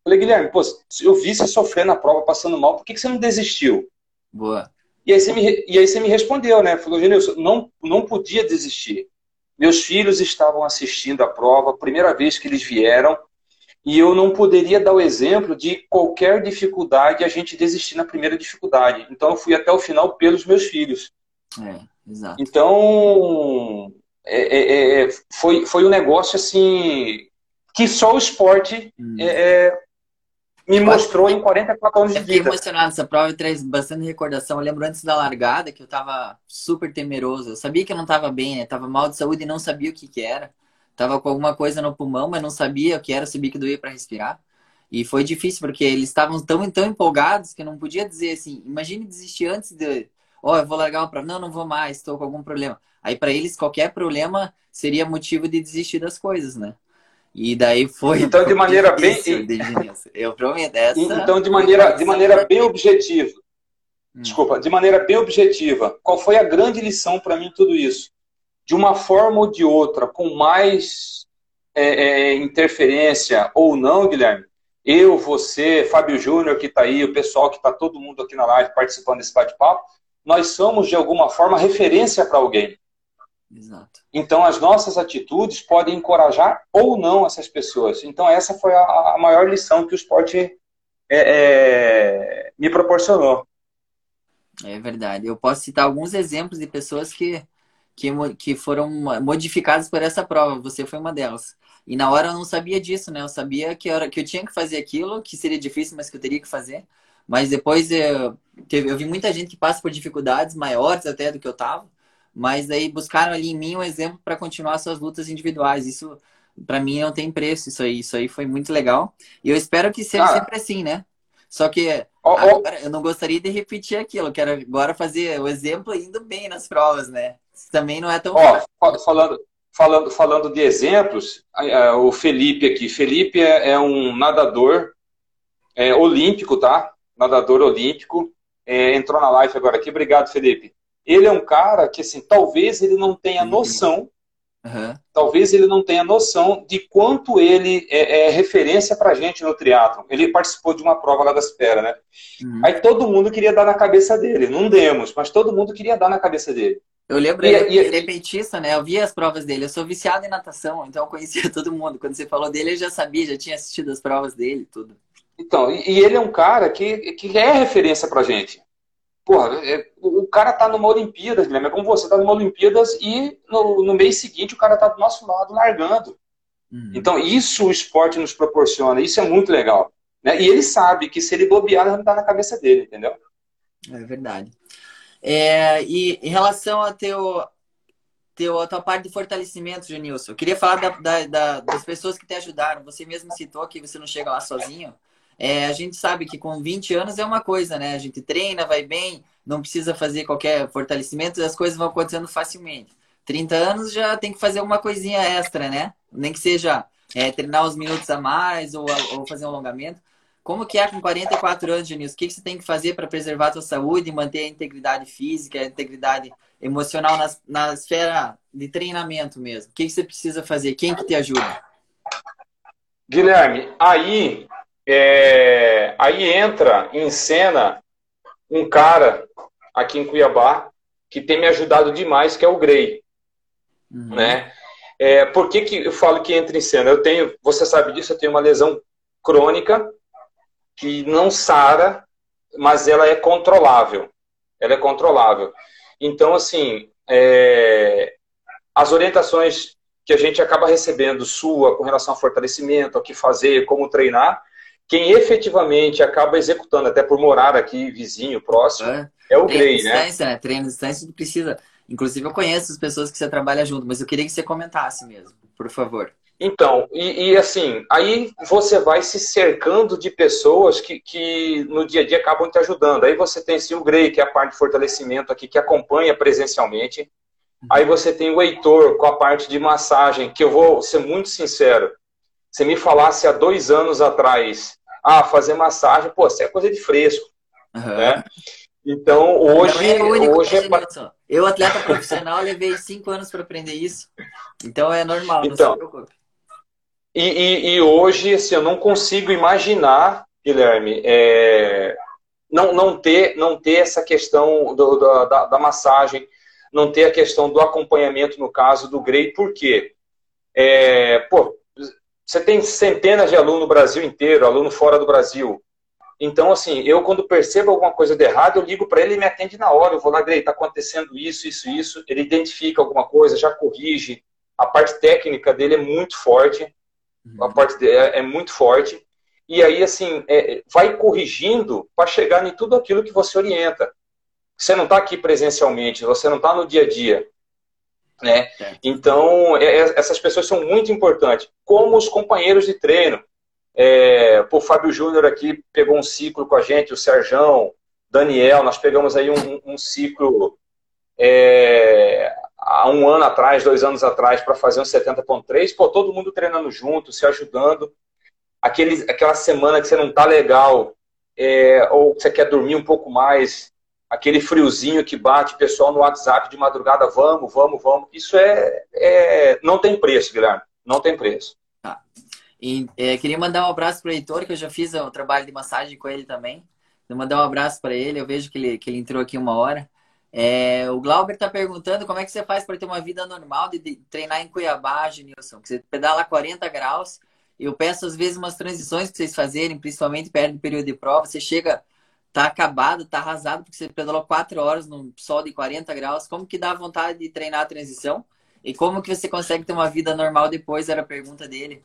Falei, Guilherme, pô, eu vi você sofrendo na prova, passando mal, por que, que você não desistiu? Boa. E aí você me, e aí você me respondeu, né? Falou, Genilson, não, não podia desistir. Meus filhos estavam assistindo a prova, primeira vez que eles vieram, e eu não poderia dar o exemplo de qualquer dificuldade a gente desistir na primeira dificuldade. Então eu fui até o final pelos meus filhos. É, exato. Então é, é, é foi, foi um negócio assim que só o esporte hum. Me mostrou em 44 anos de vida. Eu fiquei emocionado. Essa prova traz bastante recordação. Eu lembro antes da largada que eu tava super temeroso. Eu sabia que eu não tava bem, né? Tava mal de saúde e não sabia o que que era. Tava com alguma coisa no pulmão, mas não sabia o que era. Sabia que doía para respirar. E foi difícil, porque eles estavam tão, tão empolgados que eu não podia dizer assim, imagine desistir antes de, ó, oh, eu vou largar uma prova. Não, não vou mais, estou com algum problema. Aí para eles qualquer problema seria motivo de desistir das coisas, né? E daí foi. Então, de maneira bem. Eu prometo. Essa então, de maneira, de maneira bem objetiva. Hum. Desculpa, de maneira bem objetiva, qual foi a grande lição para mim tudo isso? De uma forma ou de outra, com mais é, é, interferência ou não, Guilherme, eu, você, Fábio Júnior que está aí, o pessoal que está todo mundo aqui na live participando desse bate-papo, nós somos de alguma forma referência para alguém. Exato. Então, as nossas atitudes podem encorajar ou não essas pessoas. Então, essa foi a, a maior lição que o esporte é, é, me proporcionou. É verdade. Eu posso citar alguns exemplos de pessoas que, que, que foram modificadas por essa prova. Você foi uma delas. E na hora eu não sabia disso, né? Eu sabia que, era, que eu tinha que fazer aquilo, que seria difícil, mas que eu teria que fazer. Mas depois eu, eu vi muita gente que passa por dificuldades maiores até do que eu tava mas aí buscaram ali em mim um exemplo para continuar suas lutas individuais. Isso para mim não tem preço, isso aí, isso aí foi muito legal. E eu espero que seja sempre assim, né? Só que oh, oh. Agora, eu não gostaria de repetir aquilo, quero agora fazer o exemplo indo bem nas provas, né? Isso também não é tão oh, falando falando falando de exemplos, o Felipe aqui, Felipe é, é um nadador é, olímpico, tá? Nadador olímpico, é, entrou na live agora aqui. Obrigado, Felipe ele é um cara que, assim, talvez ele não tenha noção, uhum. talvez ele não tenha noção de quanto ele é, é referência pra gente no triatlo. Ele participou de uma prova lá da espera, né? Uhum. Aí todo mundo queria dar na cabeça dele. Não demos, mas todo mundo queria dar na cabeça dele. Eu lembro, e, ele, e, ele é petista, né? Eu via as provas dele. Eu sou viciado em natação, então eu conhecia todo mundo. Quando você falou dele, eu já sabia, já tinha assistido as provas dele tudo. Então, e, e ele é um cara que, que é referência pra gente. Porra, é, o cara tá numa Olimpíadas, Guilherme, é como você tá numa Olimpíadas e no, no mês seguinte o cara tá do nosso lado largando. Uhum. Então, isso o esporte nos proporciona, isso é muito legal. Né? E ele sabe que se ele bobear, não está na cabeça dele, entendeu? É verdade. É, e em relação a teu, teu, a tua parte de fortalecimento, Janilson, eu queria falar da, da, da, das pessoas que te ajudaram. Você mesmo citou que você não chega lá sozinho. É, a gente sabe que com 20 anos é uma coisa, né? A gente treina, vai bem, não precisa fazer qualquer fortalecimento, as coisas vão acontecendo facilmente. 30 anos já tem que fazer uma coisinha extra, né? Nem que seja é, treinar uns minutos a mais ou, ou, fazer um alongamento. Como que é com 44 anos, Janilson? O que, você tem que fazer para preservar a sua saúde e manter a integridade física, a integridade emocional na, na esfera de treinamento mesmo? O que você precisa fazer? Quem que te ajuda? Guilherme, aí, é, aí entra em cena um cara aqui em Cuiabá que tem me ajudado demais, que é o Grey. Uhum. Né? É, por que, que eu falo que entra em cena? Eu tenho, você sabe disso, eu tenho uma lesão crônica que não sara, mas ela é controlável. Ela é controlável. Então, assim, é, as orientações que a gente acaba recebendo sua com relação ao fortalecimento, ao que fazer, como treinar, quem efetivamente acaba executando, até por morar aqui vizinho, próximo, é, é o Grey, né? né? Treino de distância precisa. Inclusive, eu conheço as pessoas que você trabalha junto, mas eu queria que você comentasse mesmo, por favor. Então, e, e, assim, aí você vai se cercando de pessoas que, que no dia a dia acabam te ajudando. Aí você tem sim, o Grey, que é a parte de fortalecimento aqui, que acompanha presencialmente. Aí você tem o Heitor com a parte de massagem, que eu vou ser muito sincero. Se me falasse há dois anos atrás, ah, fazer massagem, pô, isso é coisa de fresco. Uhum. Né? Então, hoje. É hoje é... Eu, atleta profissional, levei cinco anos para aprender isso. Então é normal, não então, se preocupe. E, e, e, hoje, assim, eu não consigo imaginar, Guilherme, é, não, não, ter, não ter essa questão do, da, da, massagem, não ter a questão do acompanhamento, no caso do Grey, por quê? É, pô, você tem centenas de alunos no Brasil inteiro, aluno fora do Brasil. Então, assim, eu quando percebo alguma coisa de errado, eu ligo para ele e me atende na hora. Eu vou lá, Grey, está acontecendo isso, isso, isso. Ele identifica alguma coisa, já corrige. A parte técnica dele é muito forte a parte é, é muito forte. E aí, assim, é, vai corrigindo para chegar em tudo aquilo que você orienta. Você não está aqui presencialmente, você não está no dia a dia. Né? Então, é, é, essas pessoas são muito importantes. Como os companheiros de treino. É, o Fábio Júnior aqui pegou um ciclo com a gente, o Serjão, Daniel, nós pegamos aí um, um ciclo é, há um ano atrás, dois anos atrás, para fazer um 70.3, pô, todo mundo treinando junto, se ajudando. Aquele, aquela semana que você não tá legal, é, ou você quer dormir um pouco mais, aquele friozinho que bate, pessoal no WhatsApp de madrugada, vamos, vamos, vamos. Isso é, é não tem preço, Guilherme, não tem preço. Tá. E, é, queria mandar um abraço para o Heitor, que eu já fiz o trabalho de massagem com ele também. Vou mandar um abraço para ele, eu vejo que ele, que ele entrou aqui uma hora. É, o Glauber está perguntando como é que você faz para ter uma vida normal de, de treinar em Cuiabá, Genilson. Que você pedala 40 graus. Eu peço às vezes umas transições para vocês fazerem, principalmente perto do período de prova. Você chega, tá acabado, tá arrasado, porque você pedalou 4 horas no sol de 40 graus. Como que dá vontade de treinar a transição? E como que você consegue ter uma vida normal depois? Era a pergunta dele.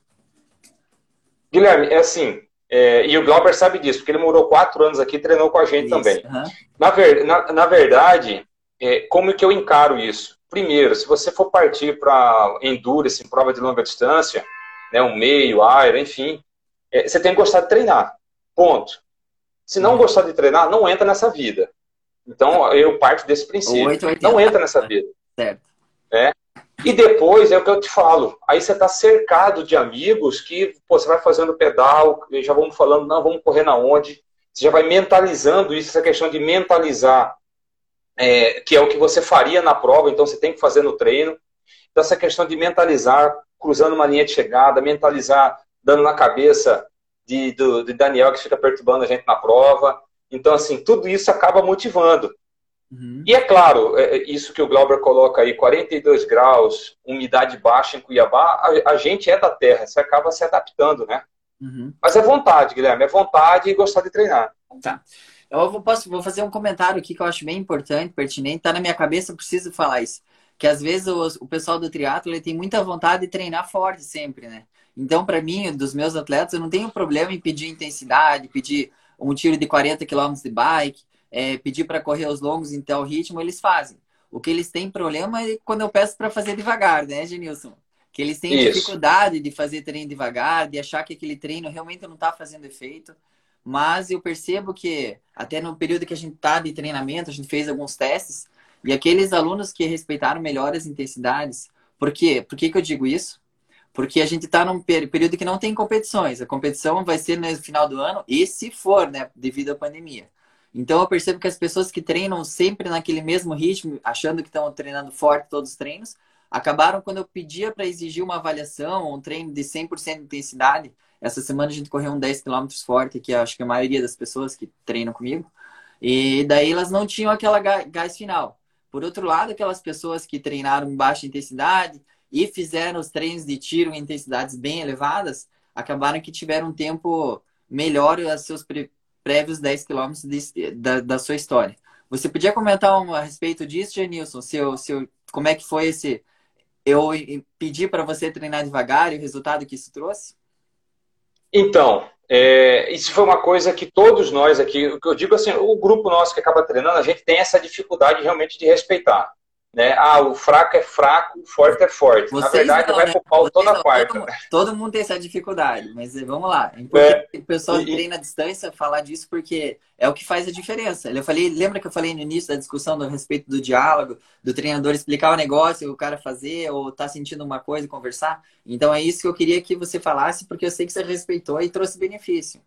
Guilherme, é assim, é, e o Glauber sabe disso, porque ele morou quatro anos aqui e treinou com a gente isso, também. Uhum. Na, ver, na, na, verdade, é, como que eu encaro isso? Primeiro, se você for partir para endurance, em prova de longa distância, né, um meio, Iron, enfim, é, você tem que gostar de treinar. Ponto. Se não uhum. gostar de treinar, não entra nessa vida. Então, eu parto desse princípio. 8, não entra nessa vida. Certo. É. E depois é o que eu te falo. Aí você está cercado de amigos que pô, você vai fazendo pedal, já vamos falando, não, vamos correr na onde. Você já vai mentalizando isso, essa questão de mentalizar, é, que é o que você faria na prova, então você tem que fazer no treino. Então, essa questão de mentalizar, cruzando uma linha de chegada, mentalizar, dando na cabeça de, do, de Daniel, que fica perturbando a gente na prova. Então, assim, tudo isso acaba motivando. Uhum. E é claro, é, é isso que o Glauber coloca aí, 42 graus, umidade baixa em Cuiabá, a, a gente é da terra, você acaba se adaptando, né? Uhum. Mas é vontade, Guilherme, é vontade e gostar de treinar. Tá. Eu vou, posso, vou fazer um comentário aqui que eu acho bem importante, pertinente, tá na minha cabeça, eu preciso falar isso. que às vezes o, o pessoal do triatlo tem muita vontade de treinar forte sempre, né? Então, para mim, dos meus atletas, eu não tenho problema em pedir intensidade, pedir um tiro de 40 km de bike, é, pedir para correr os longos em tal ritmo, eles fazem. O que eles têm problema é quando eu peço para fazer devagar, né, Genilson? Que eles têm Isso. dificuldade de fazer treino devagar, de achar que aquele treino realmente não está fazendo efeito. Mas eu percebo que, até no período que a gente está de treinamento, a gente fez alguns testes, e aqueles alunos que respeitaram melhor as intensidades. Por quê? Por que, que eu digo isso? Porque a gente está num período que não tem competições. A competição vai ser no final do ano, e se for, né, devido à pandemia. Então eu percebo que as pessoas que treinam sempre naquele mesmo ritmo, achando que estão treinando forte todos os treinos, acabaram quando eu pedia para exigir uma avaliação, um treino de 100% de intensidade. Essa semana a gente correu um 10 km forte, que acho que a maioria das pessoas que treinam comigo. E daí elas não tinham aquela gás final. Por outro lado, aquelas pessoas que treinaram em baixa intensidade e fizeram os treinos de tiro em intensidades bem elevadas, acabaram que tiveram um tempo melhor aos seus prévios 10 km de, da, da sua história. Você podia comentar um, a respeito disso, Janilson? Seu, seu, como é que foi esse, eu pedi para você treinar devagar e o resultado que isso trouxe? Então, é, isso foi uma coisa que todos nós aqui, o que eu digo assim, o grupo nosso que acaba treinando, a gente tem essa dificuldade realmente de respeitar. Né? Ah, o fraco é fraco, o forte é forte. Vocês Na verdade, não, vai né? pro pau toda não, quarta. Todo, todo, mundo tem essa dificuldade, mas eh, vamos lá. É, é o pessoal e, treina à distância falar disso porque é o que faz a diferença. Eu falei, lembra que eu falei no início da discussão do respeito do diálogo, do treinador explicar o negócio, o cara fazer, ou tá sentindo uma coisa e conversar? Então é isso que eu queria que você falasse, porque eu sei que você respeitou e trouxe benefício.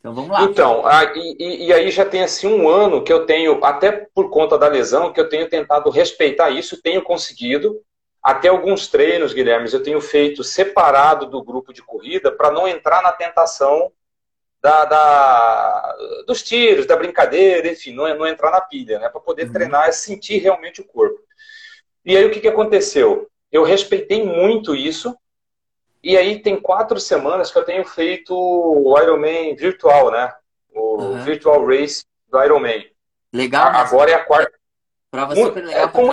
Então vamos lá. Então, e, e, aí já tem assim um ano que eu tenho, até por conta da lesão, que eu tenho tentado respeitar isso, tenho conseguido. Até alguns treinos, Guilherme, eu tenho feito separado do grupo de corrida para não entrar na tentação da, da, dos tiros, da brincadeira, enfim, não, não entrar na pilha, né? Para poder uhum. treinar e sentir realmente o corpo. E aí o que, que aconteceu? Eu respeitei muito isso, e aí tem quatro semanas que eu tenho feito o Ironman virtual, né? O uhum. Virtual Race do Ironman. Legal. Agora é a quarta. Prova super legal é como...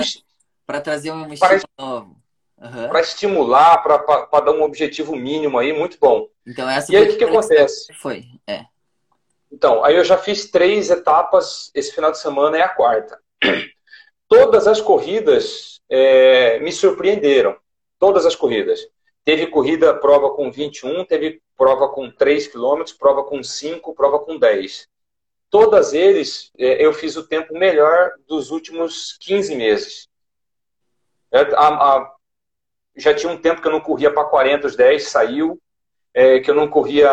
para trazer um estímulo novo. Uhum. Para estimular, para dar um objetivo mínimo aí, muito bom. Então essa e aí o que, que acontece? Foi, é. Então, aí eu já fiz três etapas, esse final de semana é a quarta. Todas as corridas é, me surpreenderam. Todas as corridas. Teve corrida, prova com 21, teve prova com 3 km, prova com 5, prova com 10. Todas eles é, eu fiz o tempo melhor dos últimos 15 meses. É, já tinha um tempo que eu não corria para 40, os 10 saiu, é, que eu não corria,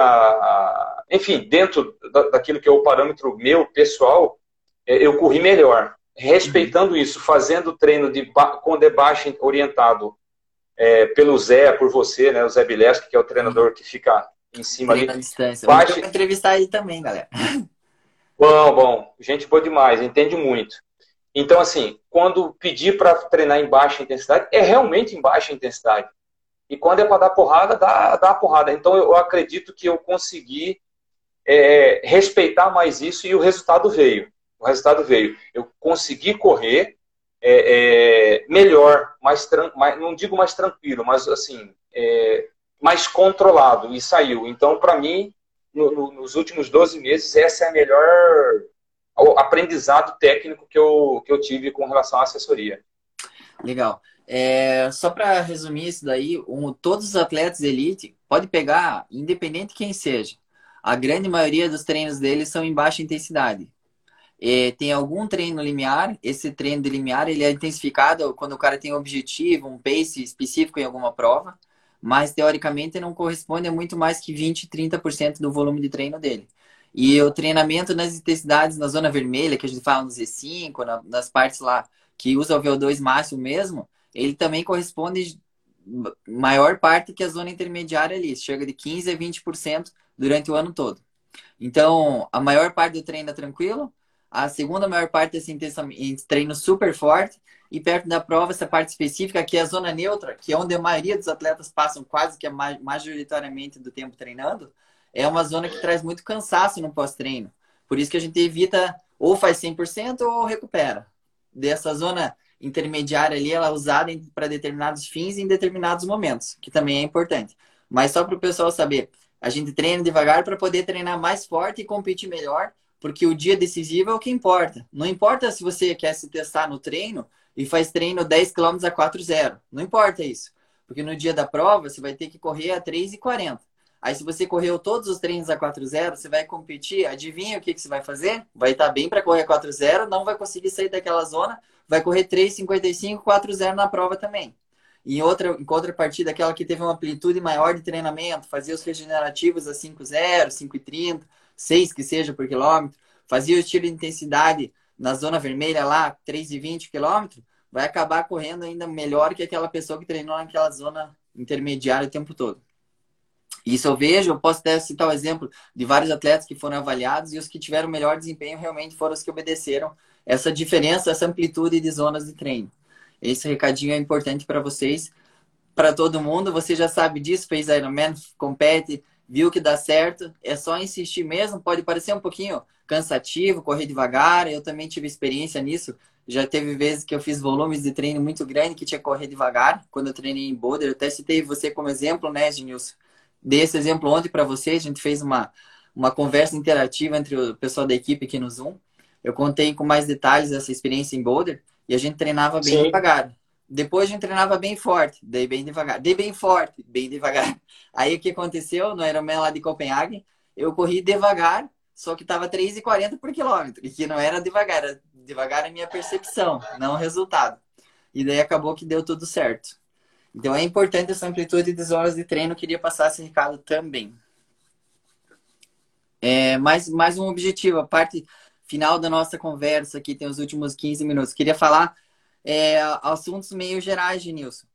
enfim, dentro da, daquilo que é o parâmetro meu, pessoal, eu corri melhor. Respeitando isso, fazendo treino de, com debate orientado é, pelo Zé, por você, né? O Zé Bileski, que é o treinador que fica em cima Treina ali. distância. Vamos entrevistar ele também, galera. Bom, bom. Gente boa demais, entende muito. Então, assim, quando pedir para treinar em baixa intensidade, é realmente em baixa intensidade. E quando é para dar porrada, dá, dá porrada. Então, eu acredito que eu consegui é, respeitar mais isso e o resultado veio. O resultado veio. Eu consegui correr é, é, melhor, mais, mais, não digo mais tranquilo, mas assim, é, mais controlado e saiu. Então, para mim, no, no, nos últimos 12 meses, essa é a melhor aprendizado técnico que eu, que eu tive com relação à assessoria. Legal. É, só para resumir isso daí, um, todos os atletas elite pode pegar, independente quem seja. A grande maioria dos treinos deles são em baixa intensidade. É, tem algum treino limiar, esse treino de limiar ele é intensificado quando o cara tem um objetivo, um pace específico em alguma prova, mas teoricamente não corresponde a muito mais que 20, 30% do volume de treino dele. E o treinamento nas intensidades na zona vermelha, que a gente fala no Z5, na, nas partes lá que usa o VO2 máximo mesmo, ele também corresponde maior parte que a zona intermediária ali, chega de 15 a 20% durante o ano todo. Então, a maior parte do treino é tranquilo, a segunda maior parte desse treino super forte. E perto da prova, essa parte específica, que é a zona neutra, que é onde a maioria dos atletas passam quase que majoritariamente do tempo treinando, é uma zona que traz muito cansaço no pós-treino. Por isso que a gente evita ou faz 100% ou recupera. Dessa zona intermediária ali, ela é usada para determinados fins em determinados momentos, que também é importante. Mas só para o pessoal saber, a gente treina devagar para poder treinar mais forte e competir melhor, porque o dia decisivo é o que importa. Não importa se você quer se testar no treino e faz treino 10 km a 4,0. Não importa isso. Porque no dia da prova, você vai ter que correr a 3,40. Aí, se você correu todos os treinos a 4,0, você vai competir. Adivinha o que, que você vai fazer? Vai estar bem para correr a 4,0, não vai conseguir sair daquela zona, vai correr 3,55, 4,0 na prova também. Em outra, em contrapartida, aquela que teve uma amplitude maior de treinamento, fazia os regenerativos a 5,0, 5,30, 6 que seja por quilômetro, fazia o estilo de intensidade na zona vermelha lá, 3,20 quilômetros, vai acabar correndo ainda melhor que aquela pessoa que treinou naquela zona intermediária o tempo todo. Isso eu vejo, eu posso até citar o exemplo de vários atletas que foram avaliados e os que tiveram melhor desempenho realmente foram os que obedeceram essa diferença, essa amplitude de zonas de treino. Esse recadinho é importante para vocês, para todo mundo. Você já sabe disso, fez Ironman, compete, viu que dá certo. É só insistir mesmo. Pode parecer um pouquinho cansativo, correr devagar. Eu também tive experiência nisso. Já teve vezes que eu fiz volumes de treino muito grande que tinha que correr devagar. Quando eu treinei em Boulder, eu até citei você como exemplo, né, Genilson? Dei esse exemplo ontem para vocês. A gente fez uma, uma conversa interativa entre o pessoal da equipe aqui no Zoom. Eu contei com mais detalhes essa experiência em Boulder e a gente treinava bem Sim. devagar. Depois a gente treinava bem forte, daí bem devagar. Dei bem forte, bem devagar. Aí o que aconteceu no Ironman lá de Copenhague? Eu corri devagar, só que estava 3,40 por quilômetro. E que não era devagar, era devagar a minha percepção, não o resultado. E daí acabou que deu tudo certo. Então é importante essa amplitude de horas de treino, eu queria passar esse recado também. É, mais, mais um objetivo, a parte final da nossa conversa aqui, tem os últimos 15 minutos. Queria falar é, assuntos meio gerais, Genilson.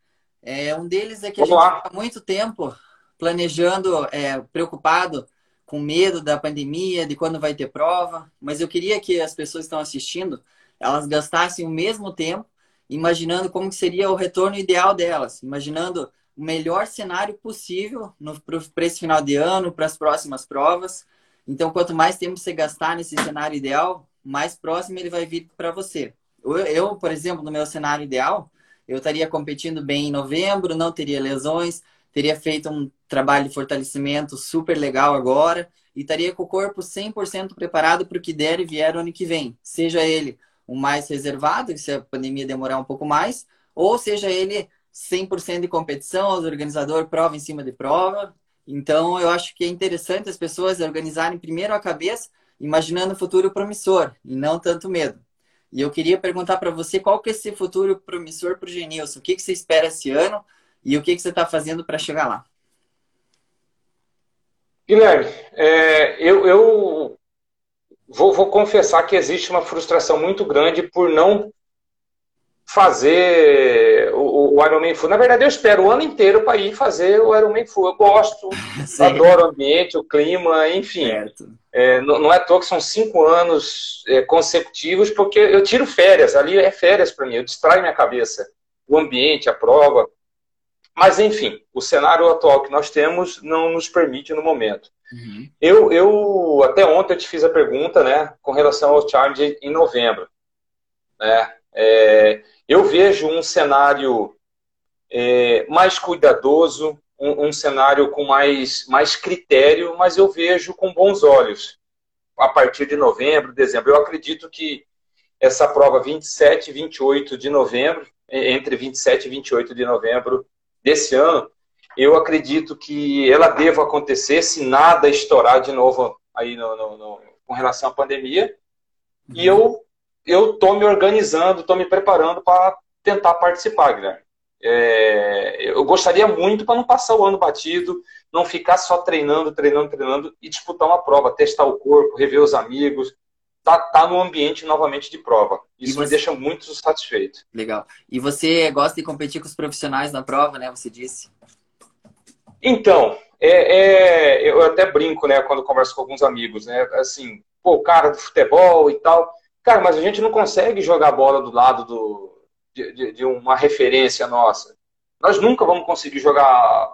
É, um deles é que Vamos a gente está muito tempo planejando, é, preocupado, com medo da pandemia, de quando vai ter prova, mas eu queria que as pessoas que estão assistindo, elas gastassem o mesmo tempo imaginando como seria o retorno ideal delas, imaginando o melhor cenário possível para esse final de ano, para as próximas provas. Então, quanto mais tempo você gastar nesse cenário ideal, mais próximo ele vai vir para você. Eu, por exemplo, no meu cenário ideal, eu estaria competindo bem em novembro, não teria lesões, teria feito um trabalho de fortalecimento super legal agora e estaria com o corpo 100% preparado para o que der e vier o ano que vem. Seja ele o mais reservado, se a pandemia demorar um pouco mais, ou seja ele 100% de competição, os organizador prova em cima de prova, então, eu acho que é interessante as pessoas organizarem primeiro a cabeça, imaginando o futuro promissor e não tanto medo. E eu queria perguntar para você qual que é esse futuro promissor para o Genilson. O que, que você espera esse ano e o que, que você está fazendo para chegar lá? Guilherme, é, eu, eu vou, vou, confessar que existe uma frustração muito grande por não fazer o, o Ironman Full. Na verdade, eu espero o ano inteiro para ir fazer o Ironman Full. Eu gosto, adoro o ambiente, o clima, enfim. É, não, não, é à toa que são cinco anos é, consecutivos, porque eu tiro férias, ali é férias para mim, eu distraio minha cabeça. O ambiente, a prova. Mas, enfim, o cenário atual que nós temos não nos permite no momento. Uhum. Eu, eu, até ontem eu te fiz a pergunta, né, com relação ao charge em novembro. Né? É, eu vejo um cenário é, mais cuidadoso, um, um, cenário com mais, mais critério, mas eu vejo com bons olhos. A partir de novembro, dezembro. Eu acredito que essa prova 27 e 28 de novembro, entre 27 e 28 de novembro desse ano, eu acredito que ela deva acontecer se nada estourar de novo aí no, no, no com relação à pandemia. E eu eu estou me organizando, estou me preparando para tentar participar, Guilherme. É, eu gostaria muito para não passar o ano batido, não ficar só treinando, treinando, treinando e disputar uma prova, testar o corpo, rever os amigos, tá, tá no ambiente novamente de prova. Isso você... me deixa muito satisfeito. Legal. E você gosta de competir com os profissionais na prova, né? Você disse. Então, é, é, eu até brinco, né, quando converso com alguns amigos, né? Assim, pô, cara do futebol e tal. Cara, mas a gente não consegue jogar bola do lado do, de, de, de, uma referência nossa. Nós nunca vamos conseguir jogar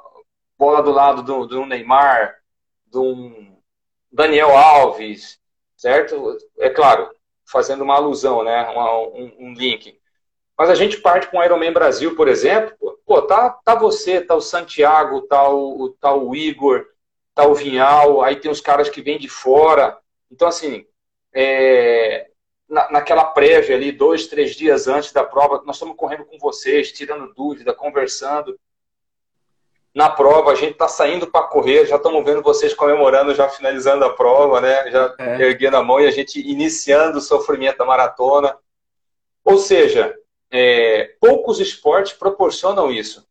bola do lado do, do Neymar, do Daniel Alves, certo? É claro, fazendo uma alusão, né? um, um link. Mas a gente parte com o Ironman Brasil, por exemplo, pô, tá, tá você, tá o Santiago, tá o, tá o Igor, tá o Vinhal, aí tem os caras que vêm de fora. Então, assim, é, na, naquela prévia ali, dois, três dias antes da prova, nós estamos correndo com vocês, tirando dúvida, conversando. Na prova, a gente está saindo para correr, já estamos vendo vocês comemorando, já finalizando a prova, né? Já é. erguendo a mão e a gente iniciando o sofrimento da maratona. Ou seja, é, poucos esportes proporcionam isso.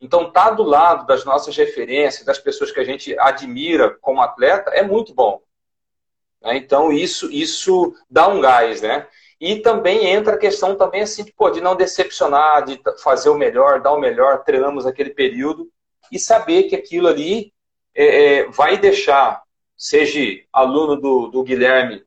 Então, estar tá do lado das nossas referências, das pessoas que a gente admira como atleta, é muito bom. Né? Então, isso, isso dá um gás, né? E também entra a questão também assim de, pô, de não decepcionar, de fazer o melhor, dar o melhor, treinamos aquele período e saber que aquilo ali é, é, vai deixar, seja aluno do, do Guilherme,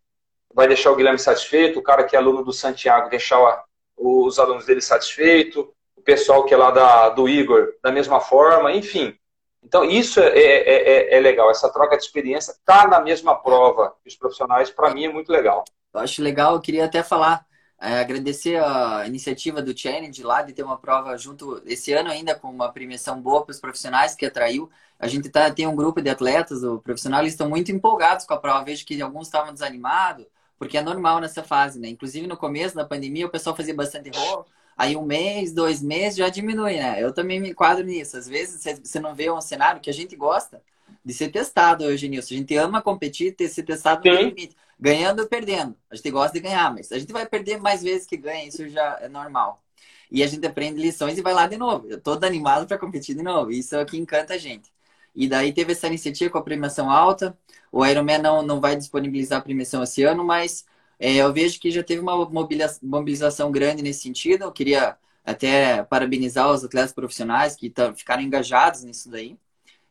vai deixar o Guilherme satisfeito, o cara que é aluno do Santiago deixar os alunos dele satisfeitos, o pessoal que é lá da, do Igor da mesma forma, enfim. Então, isso é, é, é, é legal, essa troca de experiência tá na mesma prova que os profissionais, para mim é muito legal. Eu acho legal, eu queria até falar, é, agradecer a iniciativa do Challenge lá de ter uma prova junto esse ano ainda com uma premiação boa para os profissionais que atraiu. A gente tá, tem um grupo de atletas, o profissional, eles estão muito empolgados com a prova. Vejo que alguns estavam desanimados, porque é normal nessa fase, né? Inclusive no começo da pandemia o pessoal fazia bastante rolo, aí um mês, dois meses já diminui, né? Eu também me enquadro nisso. Às vezes você não vê um cenário que a gente gosta de ser testado, Eugenilson. A gente ama competir, ter ser testado no limite. Ganhando ou perdendo. A gente gosta de ganhar, mas a gente vai perder mais vezes que ganha, isso já é normal. E a gente aprende lições e vai lá de novo. Eu tô animado para competir de novo. Isso é o que encanta a gente. E daí teve essa iniciativa com a premiação alta. O Ironman não, não vai disponibilizar a premiação esse ano, mas é, eu vejo que já teve uma mobilização grande nesse sentido. Eu queria até parabenizar os atletas profissionais que tá, ficaram engajados nisso daí.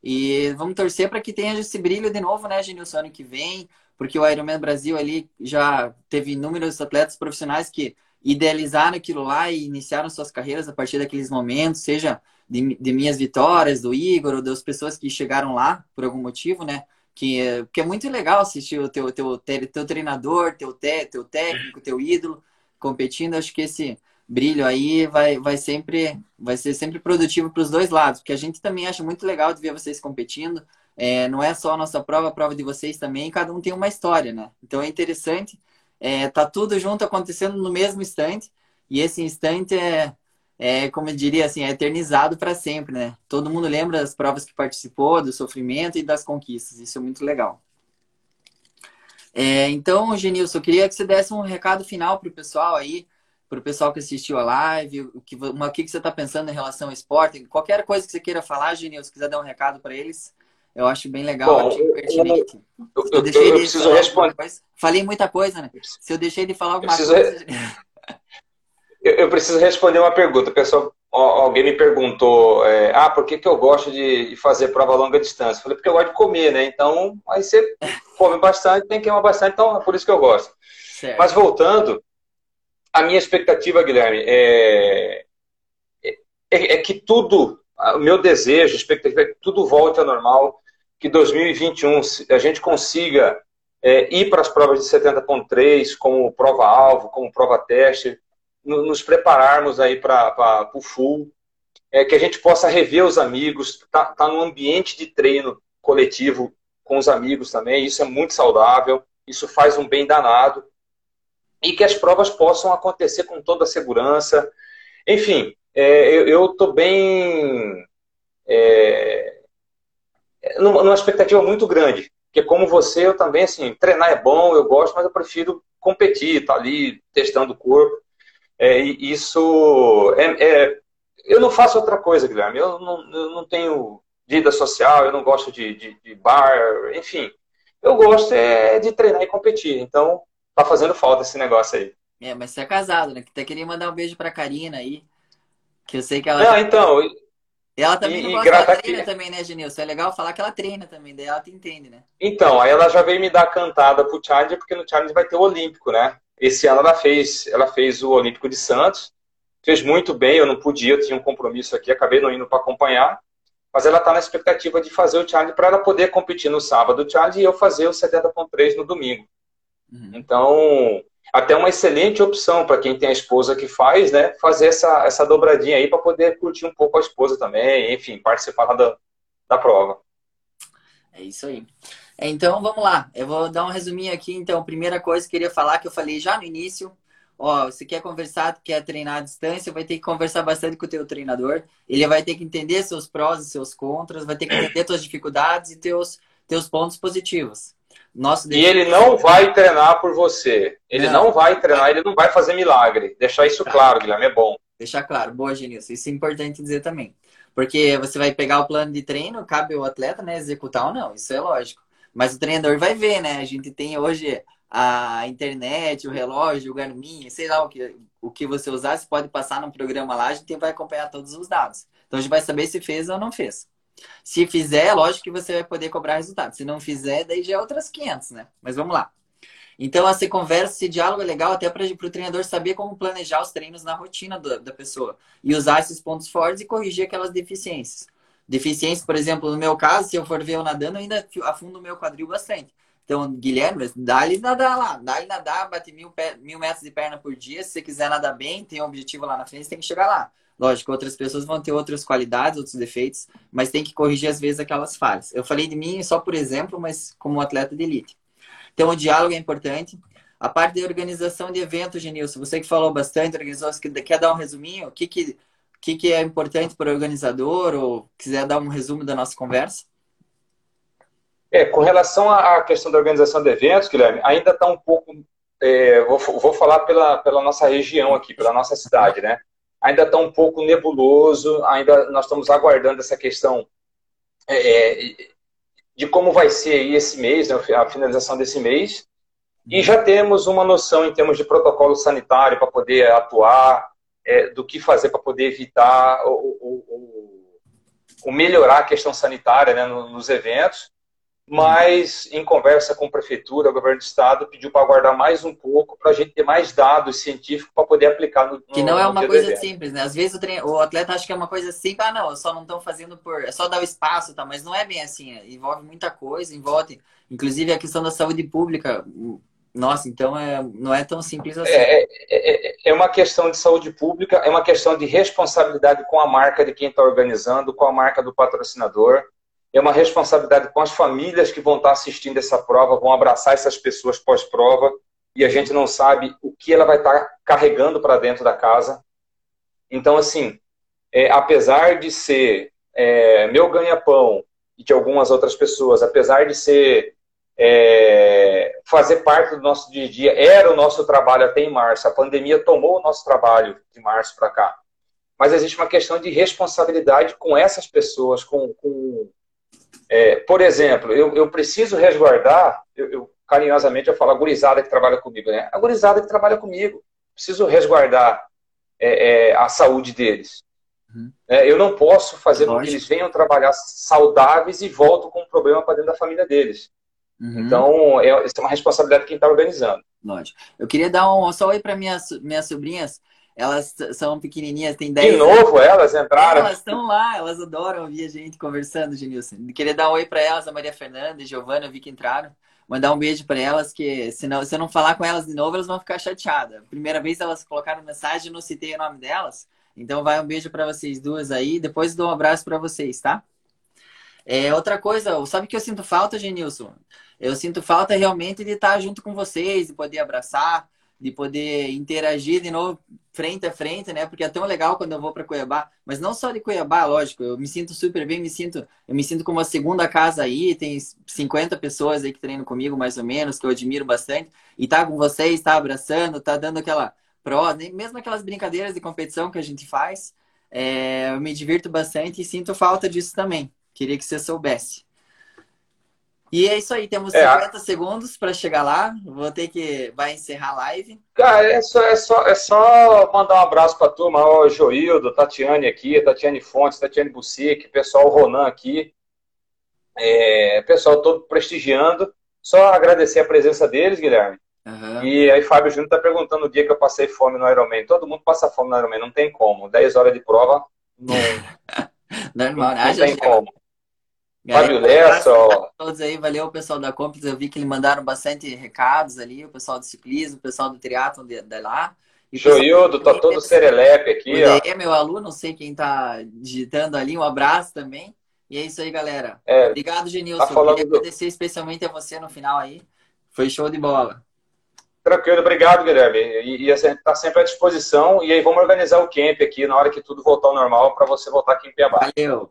E vamos torcer para que tenha esse brilho de novo, né, Genilson, ano que vem, porque o Ironman Brasil ali já teve inúmeros atletas profissionais que idealizaram aquilo lá e iniciaram suas carreiras a partir daqueles momentos, seja de, de minhas vitórias, do Igor, ou das pessoas que chegaram lá por algum motivo, né? Que, que é muito legal assistir o teu, teu, teu, treinador, teu, te, teu técnico, teu ídolo competindo. Acho que esse brilho aí vai, vai sempre vai ser sempre produtivo para os dois lados, porque a gente também acha muito legal de ver vocês competindo. É, não é só a nossa prova, a prova de vocês também, cada um tem uma história, né? Então é interessante, é, tá tudo junto acontecendo no mesmo instante, e esse instante é, é, como eu diria assim, é eternizado para sempre, né? Todo mundo lembra das provas que participou, do sofrimento e das conquistas. Isso é muito legal. É, então, Genilson, eu queria que você desse um recado final para o pessoal aí, para o pessoal que assistiu a live, o que, uma, o que você está pensando em relação ao esporte, qualquer coisa que você queira falar, Genilson, se quiser dar um recado para eles, eu acho bem legal, Bom, acho pertinente. Eu, eu, eu, eu preciso responder. Falei muita coisa, né? Se eu deixei de falar alguma coisa. Eu, eu, preciso responder uma pergunta. Pessoal, alguém me perguntou, é, ah, por que, que eu gosto de fazer prova a longa distância? Eu falei, porque eu gosto de comer, né? Então, aí você come bastante, tem que queimar bastante, então é por isso que eu gosto. Certo. Mas voltando, a minha expectativa, Guilherme, é, é, é, que tudo, o meu desejo, expectativa é que tudo volte ao normal, que 2021 a gente consiga é, ir para as provas de 70.3 como prova-alvo, como prova-teste, nos prepararmos aí para o full, é, que a gente possa rever os amigos, tá, tá num ambiente de treino coletivo com os amigos também, isso é muito saudável, isso faz um bem danado, e que as provas possam acontecer com toda a segurança. Enfim, é, eu estou bem. É, numa expectativa muito grande. Porque, como você, eu também, assim, treinar é bom, eu gosto, mas eu prefiro competir, estar tá ali testando o corpo. É, isso é, é, eu não faço outra coisa, Guilherme. Eu não, eu não tenho vida social, eu não gosto de, de, de, bar, enfim. Eu gosto é de treinar e competir. Então, tá fazendo falta esse negócio aí. É, mas você é casado, né? Que até queria mandar um beijo pra Karina aí. Que eu sei que ela. Não, então. Ela também e, não gosta, ela treina que... também, né, Genilson? É legal falar que ela treina também, daí ela te entende, né? Então, aí ela já veio me dar cantada pro Challenge, porque no Challenge vai ter o Olímpico, né? Esse ano ela fez, ela fez o Olímpico de Santos, fez muito bem, eu não podia, eu tinha um compromisso aqui, acabei não indo para acompanhar, mas ela está na expectativa de fazer o challenge para ela poder competir no sábado o challenge e eu fazer o 70.3 no domingo. Uhum. Então, até uma excelente opção para quem tem a esposa que faz, né? Fazer essa, essa dobradinha aí para poder curtir um pouco a esposa também, enfim, participar da, da prova. É isso aí. Então, vamos lá. Eu vou dar um resuminho aqui. Então, primeira coisa que eu queria falar, que eu falei já no início. Ó, você quer conversar, quer treinar à distância, vai ter que conversar bastante com o teu treinador. Ele vai ter que entender seus prós e seus contras, vai ter que entender suas dificuldades e teus, teus pontos positivos. Nosso e ele não vai treinar por você. Ele não, não vai treinar, ele não vai fazer milagre. Deixar isso tá. claro, Guilherme, é bom. Deixar claro. Boa, Genilson. Isso é importante dizer também. Porque você vai pegar o plano de treino, cabe o atleta, né, executar ou não. Isso é lógico. Mas o treinador vai ver, né? A gente tem hoje a internet, o relógio, o Garmin, sei lá o que, o que você usar, você pode passar num programa lá, a gente vai acompanhar todos os dados. Então a gente vai saber se fez ou não fez. Se fizer, lógico que você vai poder cobrar resultado. Se não fizer, daí já é outras 500, né? Mas vamos lá. Então, essa conversa, esse diálogo é legal até para o treinador saber como planejar os treinos na rotina da, da pessoa e usar esses pontos fortes e corrigir aquelas deficiências. Deficiências, por exemplo, no meu caso, se eu for ver eu nadando, eu ainda afundo o meu quadril bastante. Então, Guilherme, dá-lhe nadar lá, dá-lhe nadar, bate mil, mil metros de perna por dia. Se você quiser nadar bem, tem um objetivo lá na frente, tem que chegar lá. Lógico, outras pessoas vão ter outras qualidades, outros defeitos, mas tem que corrigir às vezes aquelas falhas. Eu falei de mim só por exemplo, mas como atleta de elite. Então, o diálogo é importante. A parte de organização de eventos, Genilson, você que falou bastante, organizou, quer dar um resuminho? O que, que, que, que é importante para o organizador ou quiser dar um resumo da nossa conversa? É, com relação à questão da organização de eventos, Guilherme, ainda está um pouco. É, vou, vou falar pela, pela nossa região aqui, pela nossa cidade, né? ainda está um pouco nebuloso, ainda nós estamos aguardando essa questão é, é de como vai ser esse mês, né, a finalização desse mês, e já temos uma noção em termos de protocolo sanitário para poder atuar, é, do que fazer para poder evitar ou, melhorar a questão sanitária né, nos eventos mas em conversa com a prefeitura, o governo do estado pediu para aguardar mais um pouco para a gente ter mais dados científicos para poder aplicar no, no Que não é uma coisa simples, né? Às vezes o, treino, o, atleta acha que é uma coisa simples, ah, não, só não estão fazendo por. É só dar o espaço, tá? Mas não é bem assim, é, envolve muita coisa, envolve, inclusive a questão da saúde pública. Nossa, então é, não é tão simples assim. É, é, é, é uma questão de saúde pública, é uma questão de responsabilidade com a marca de quem está organizando, com a marca do patrocinador é uma responsabilidade com as famílias que vão estar assistindo essa prova, vão abraçar essas pessoas pós-prova e a gente não sabe o que ela vai estar carregando para dentro da casa. Então, assim, é, apesar de ser é, meu ganha-pão e de algumas outras pessoas, apesar de ser é, fazer parte do nosso dia a dia, era o nosso trabalho até em março. A pandemia tomou o nosso trabalho de março para cá. Mas existe uma questão de responsabilidade com essas pessoas, com, com é, por exemplo, eu, eu preciso resguardar, eu, eu, carinhosamente eu falo a gurizada que trabalha comigo, né? A gurizada que trabalha comigo. Preciso resguardar é, é, a saúde deles. Uhum. É, eu não posso fazer com que eles venham trabalhar saudáveis e voltem com um problema para dentro da família deles. Uhum. Então, é, isso é uma responsabilidade de quem está organizando. Lógico. Eu queria dar um só oi para minhas, minhas sobrinhas. Elas são pequenininhas, têm 10 De novo, anos. elas entraram? Elas estão lá, elas adoram ouvir a gente conversando, Genilson. Queria dar um oi para elas, a Maria Fernanda e Giovana, eu vi que entraram. Mandar um beijo para elas, que senão, se eu não falar com elas de novo, elas vão ficar chateadas. Primeira vez elas colocaram mensagem, não citei o nome delas. Então vai um beijo para vocês duas aí. Depois dou um abraço para vocês, tá? É, outra coisa, sabe que eu sinto falta, Genilson? Eu sinto falta realmente de estar junto com vocês, de poder abraçar, de poder interagir de novo frente a frente, né? Porque é tão legal quando eu vou para Cuiabá, mas não só de Cuiabá, lógico, eu me sinto super bem, me sinto, eu me sinto como a segunda casa aí, tem 50 pessoas aí que treinam comigo mais ou menos, que eu admiro bastante, e tá com vocês, tá abraçando, tá dando aquela pró, mesmo aquelas brincadeiras de competição que a gente faz, é, eu me divirto bastante e sinto falta disso também. Queria que você soubesse. E é isso aí, temos é, 50 segundos para chegar lá. Vou ter que vai encerrar a live. Cara, é só, é só, é só mandar um abraço para a turma, o Joildo, Tatiane aqui, Tatiane Fontes, Tatiane Bussic, pessoal Ronan aqui, é, pessoal todo prestigiando. Só agradecer a presença deles, Guilherme. Uhum. E aí Fábio Júnior está perguntando o dia que eu passei fome no Ironman. Todo mundo passa fome no Ironman, não tem como. 10 horas de prova, não, Normal, não, não tem como. Fábio Lessa, ó. Todos aí, valeu o pessoal da Complex. Eu vi que eles mandaram bastante recados ali, o pessoal do ciclismo, o pessoal do triatlon de, de lá. Joildo, tá todo serelepe aqui, ó. É meu aluno, não sei quem tá digitando ali, um abraço também. E é isso aí, galera. É, Obrigado, Genilson. tá falando Queria agradecer especialmente a você no final aí. Foi show de bola. Tranquilo, obrigado, Guilherme. E, e a gente está sempre à disposição. E aí vamos organizar o camp aqui na hora que tudo voltar ao normal para você voltar aqui em Piabá. Valeu.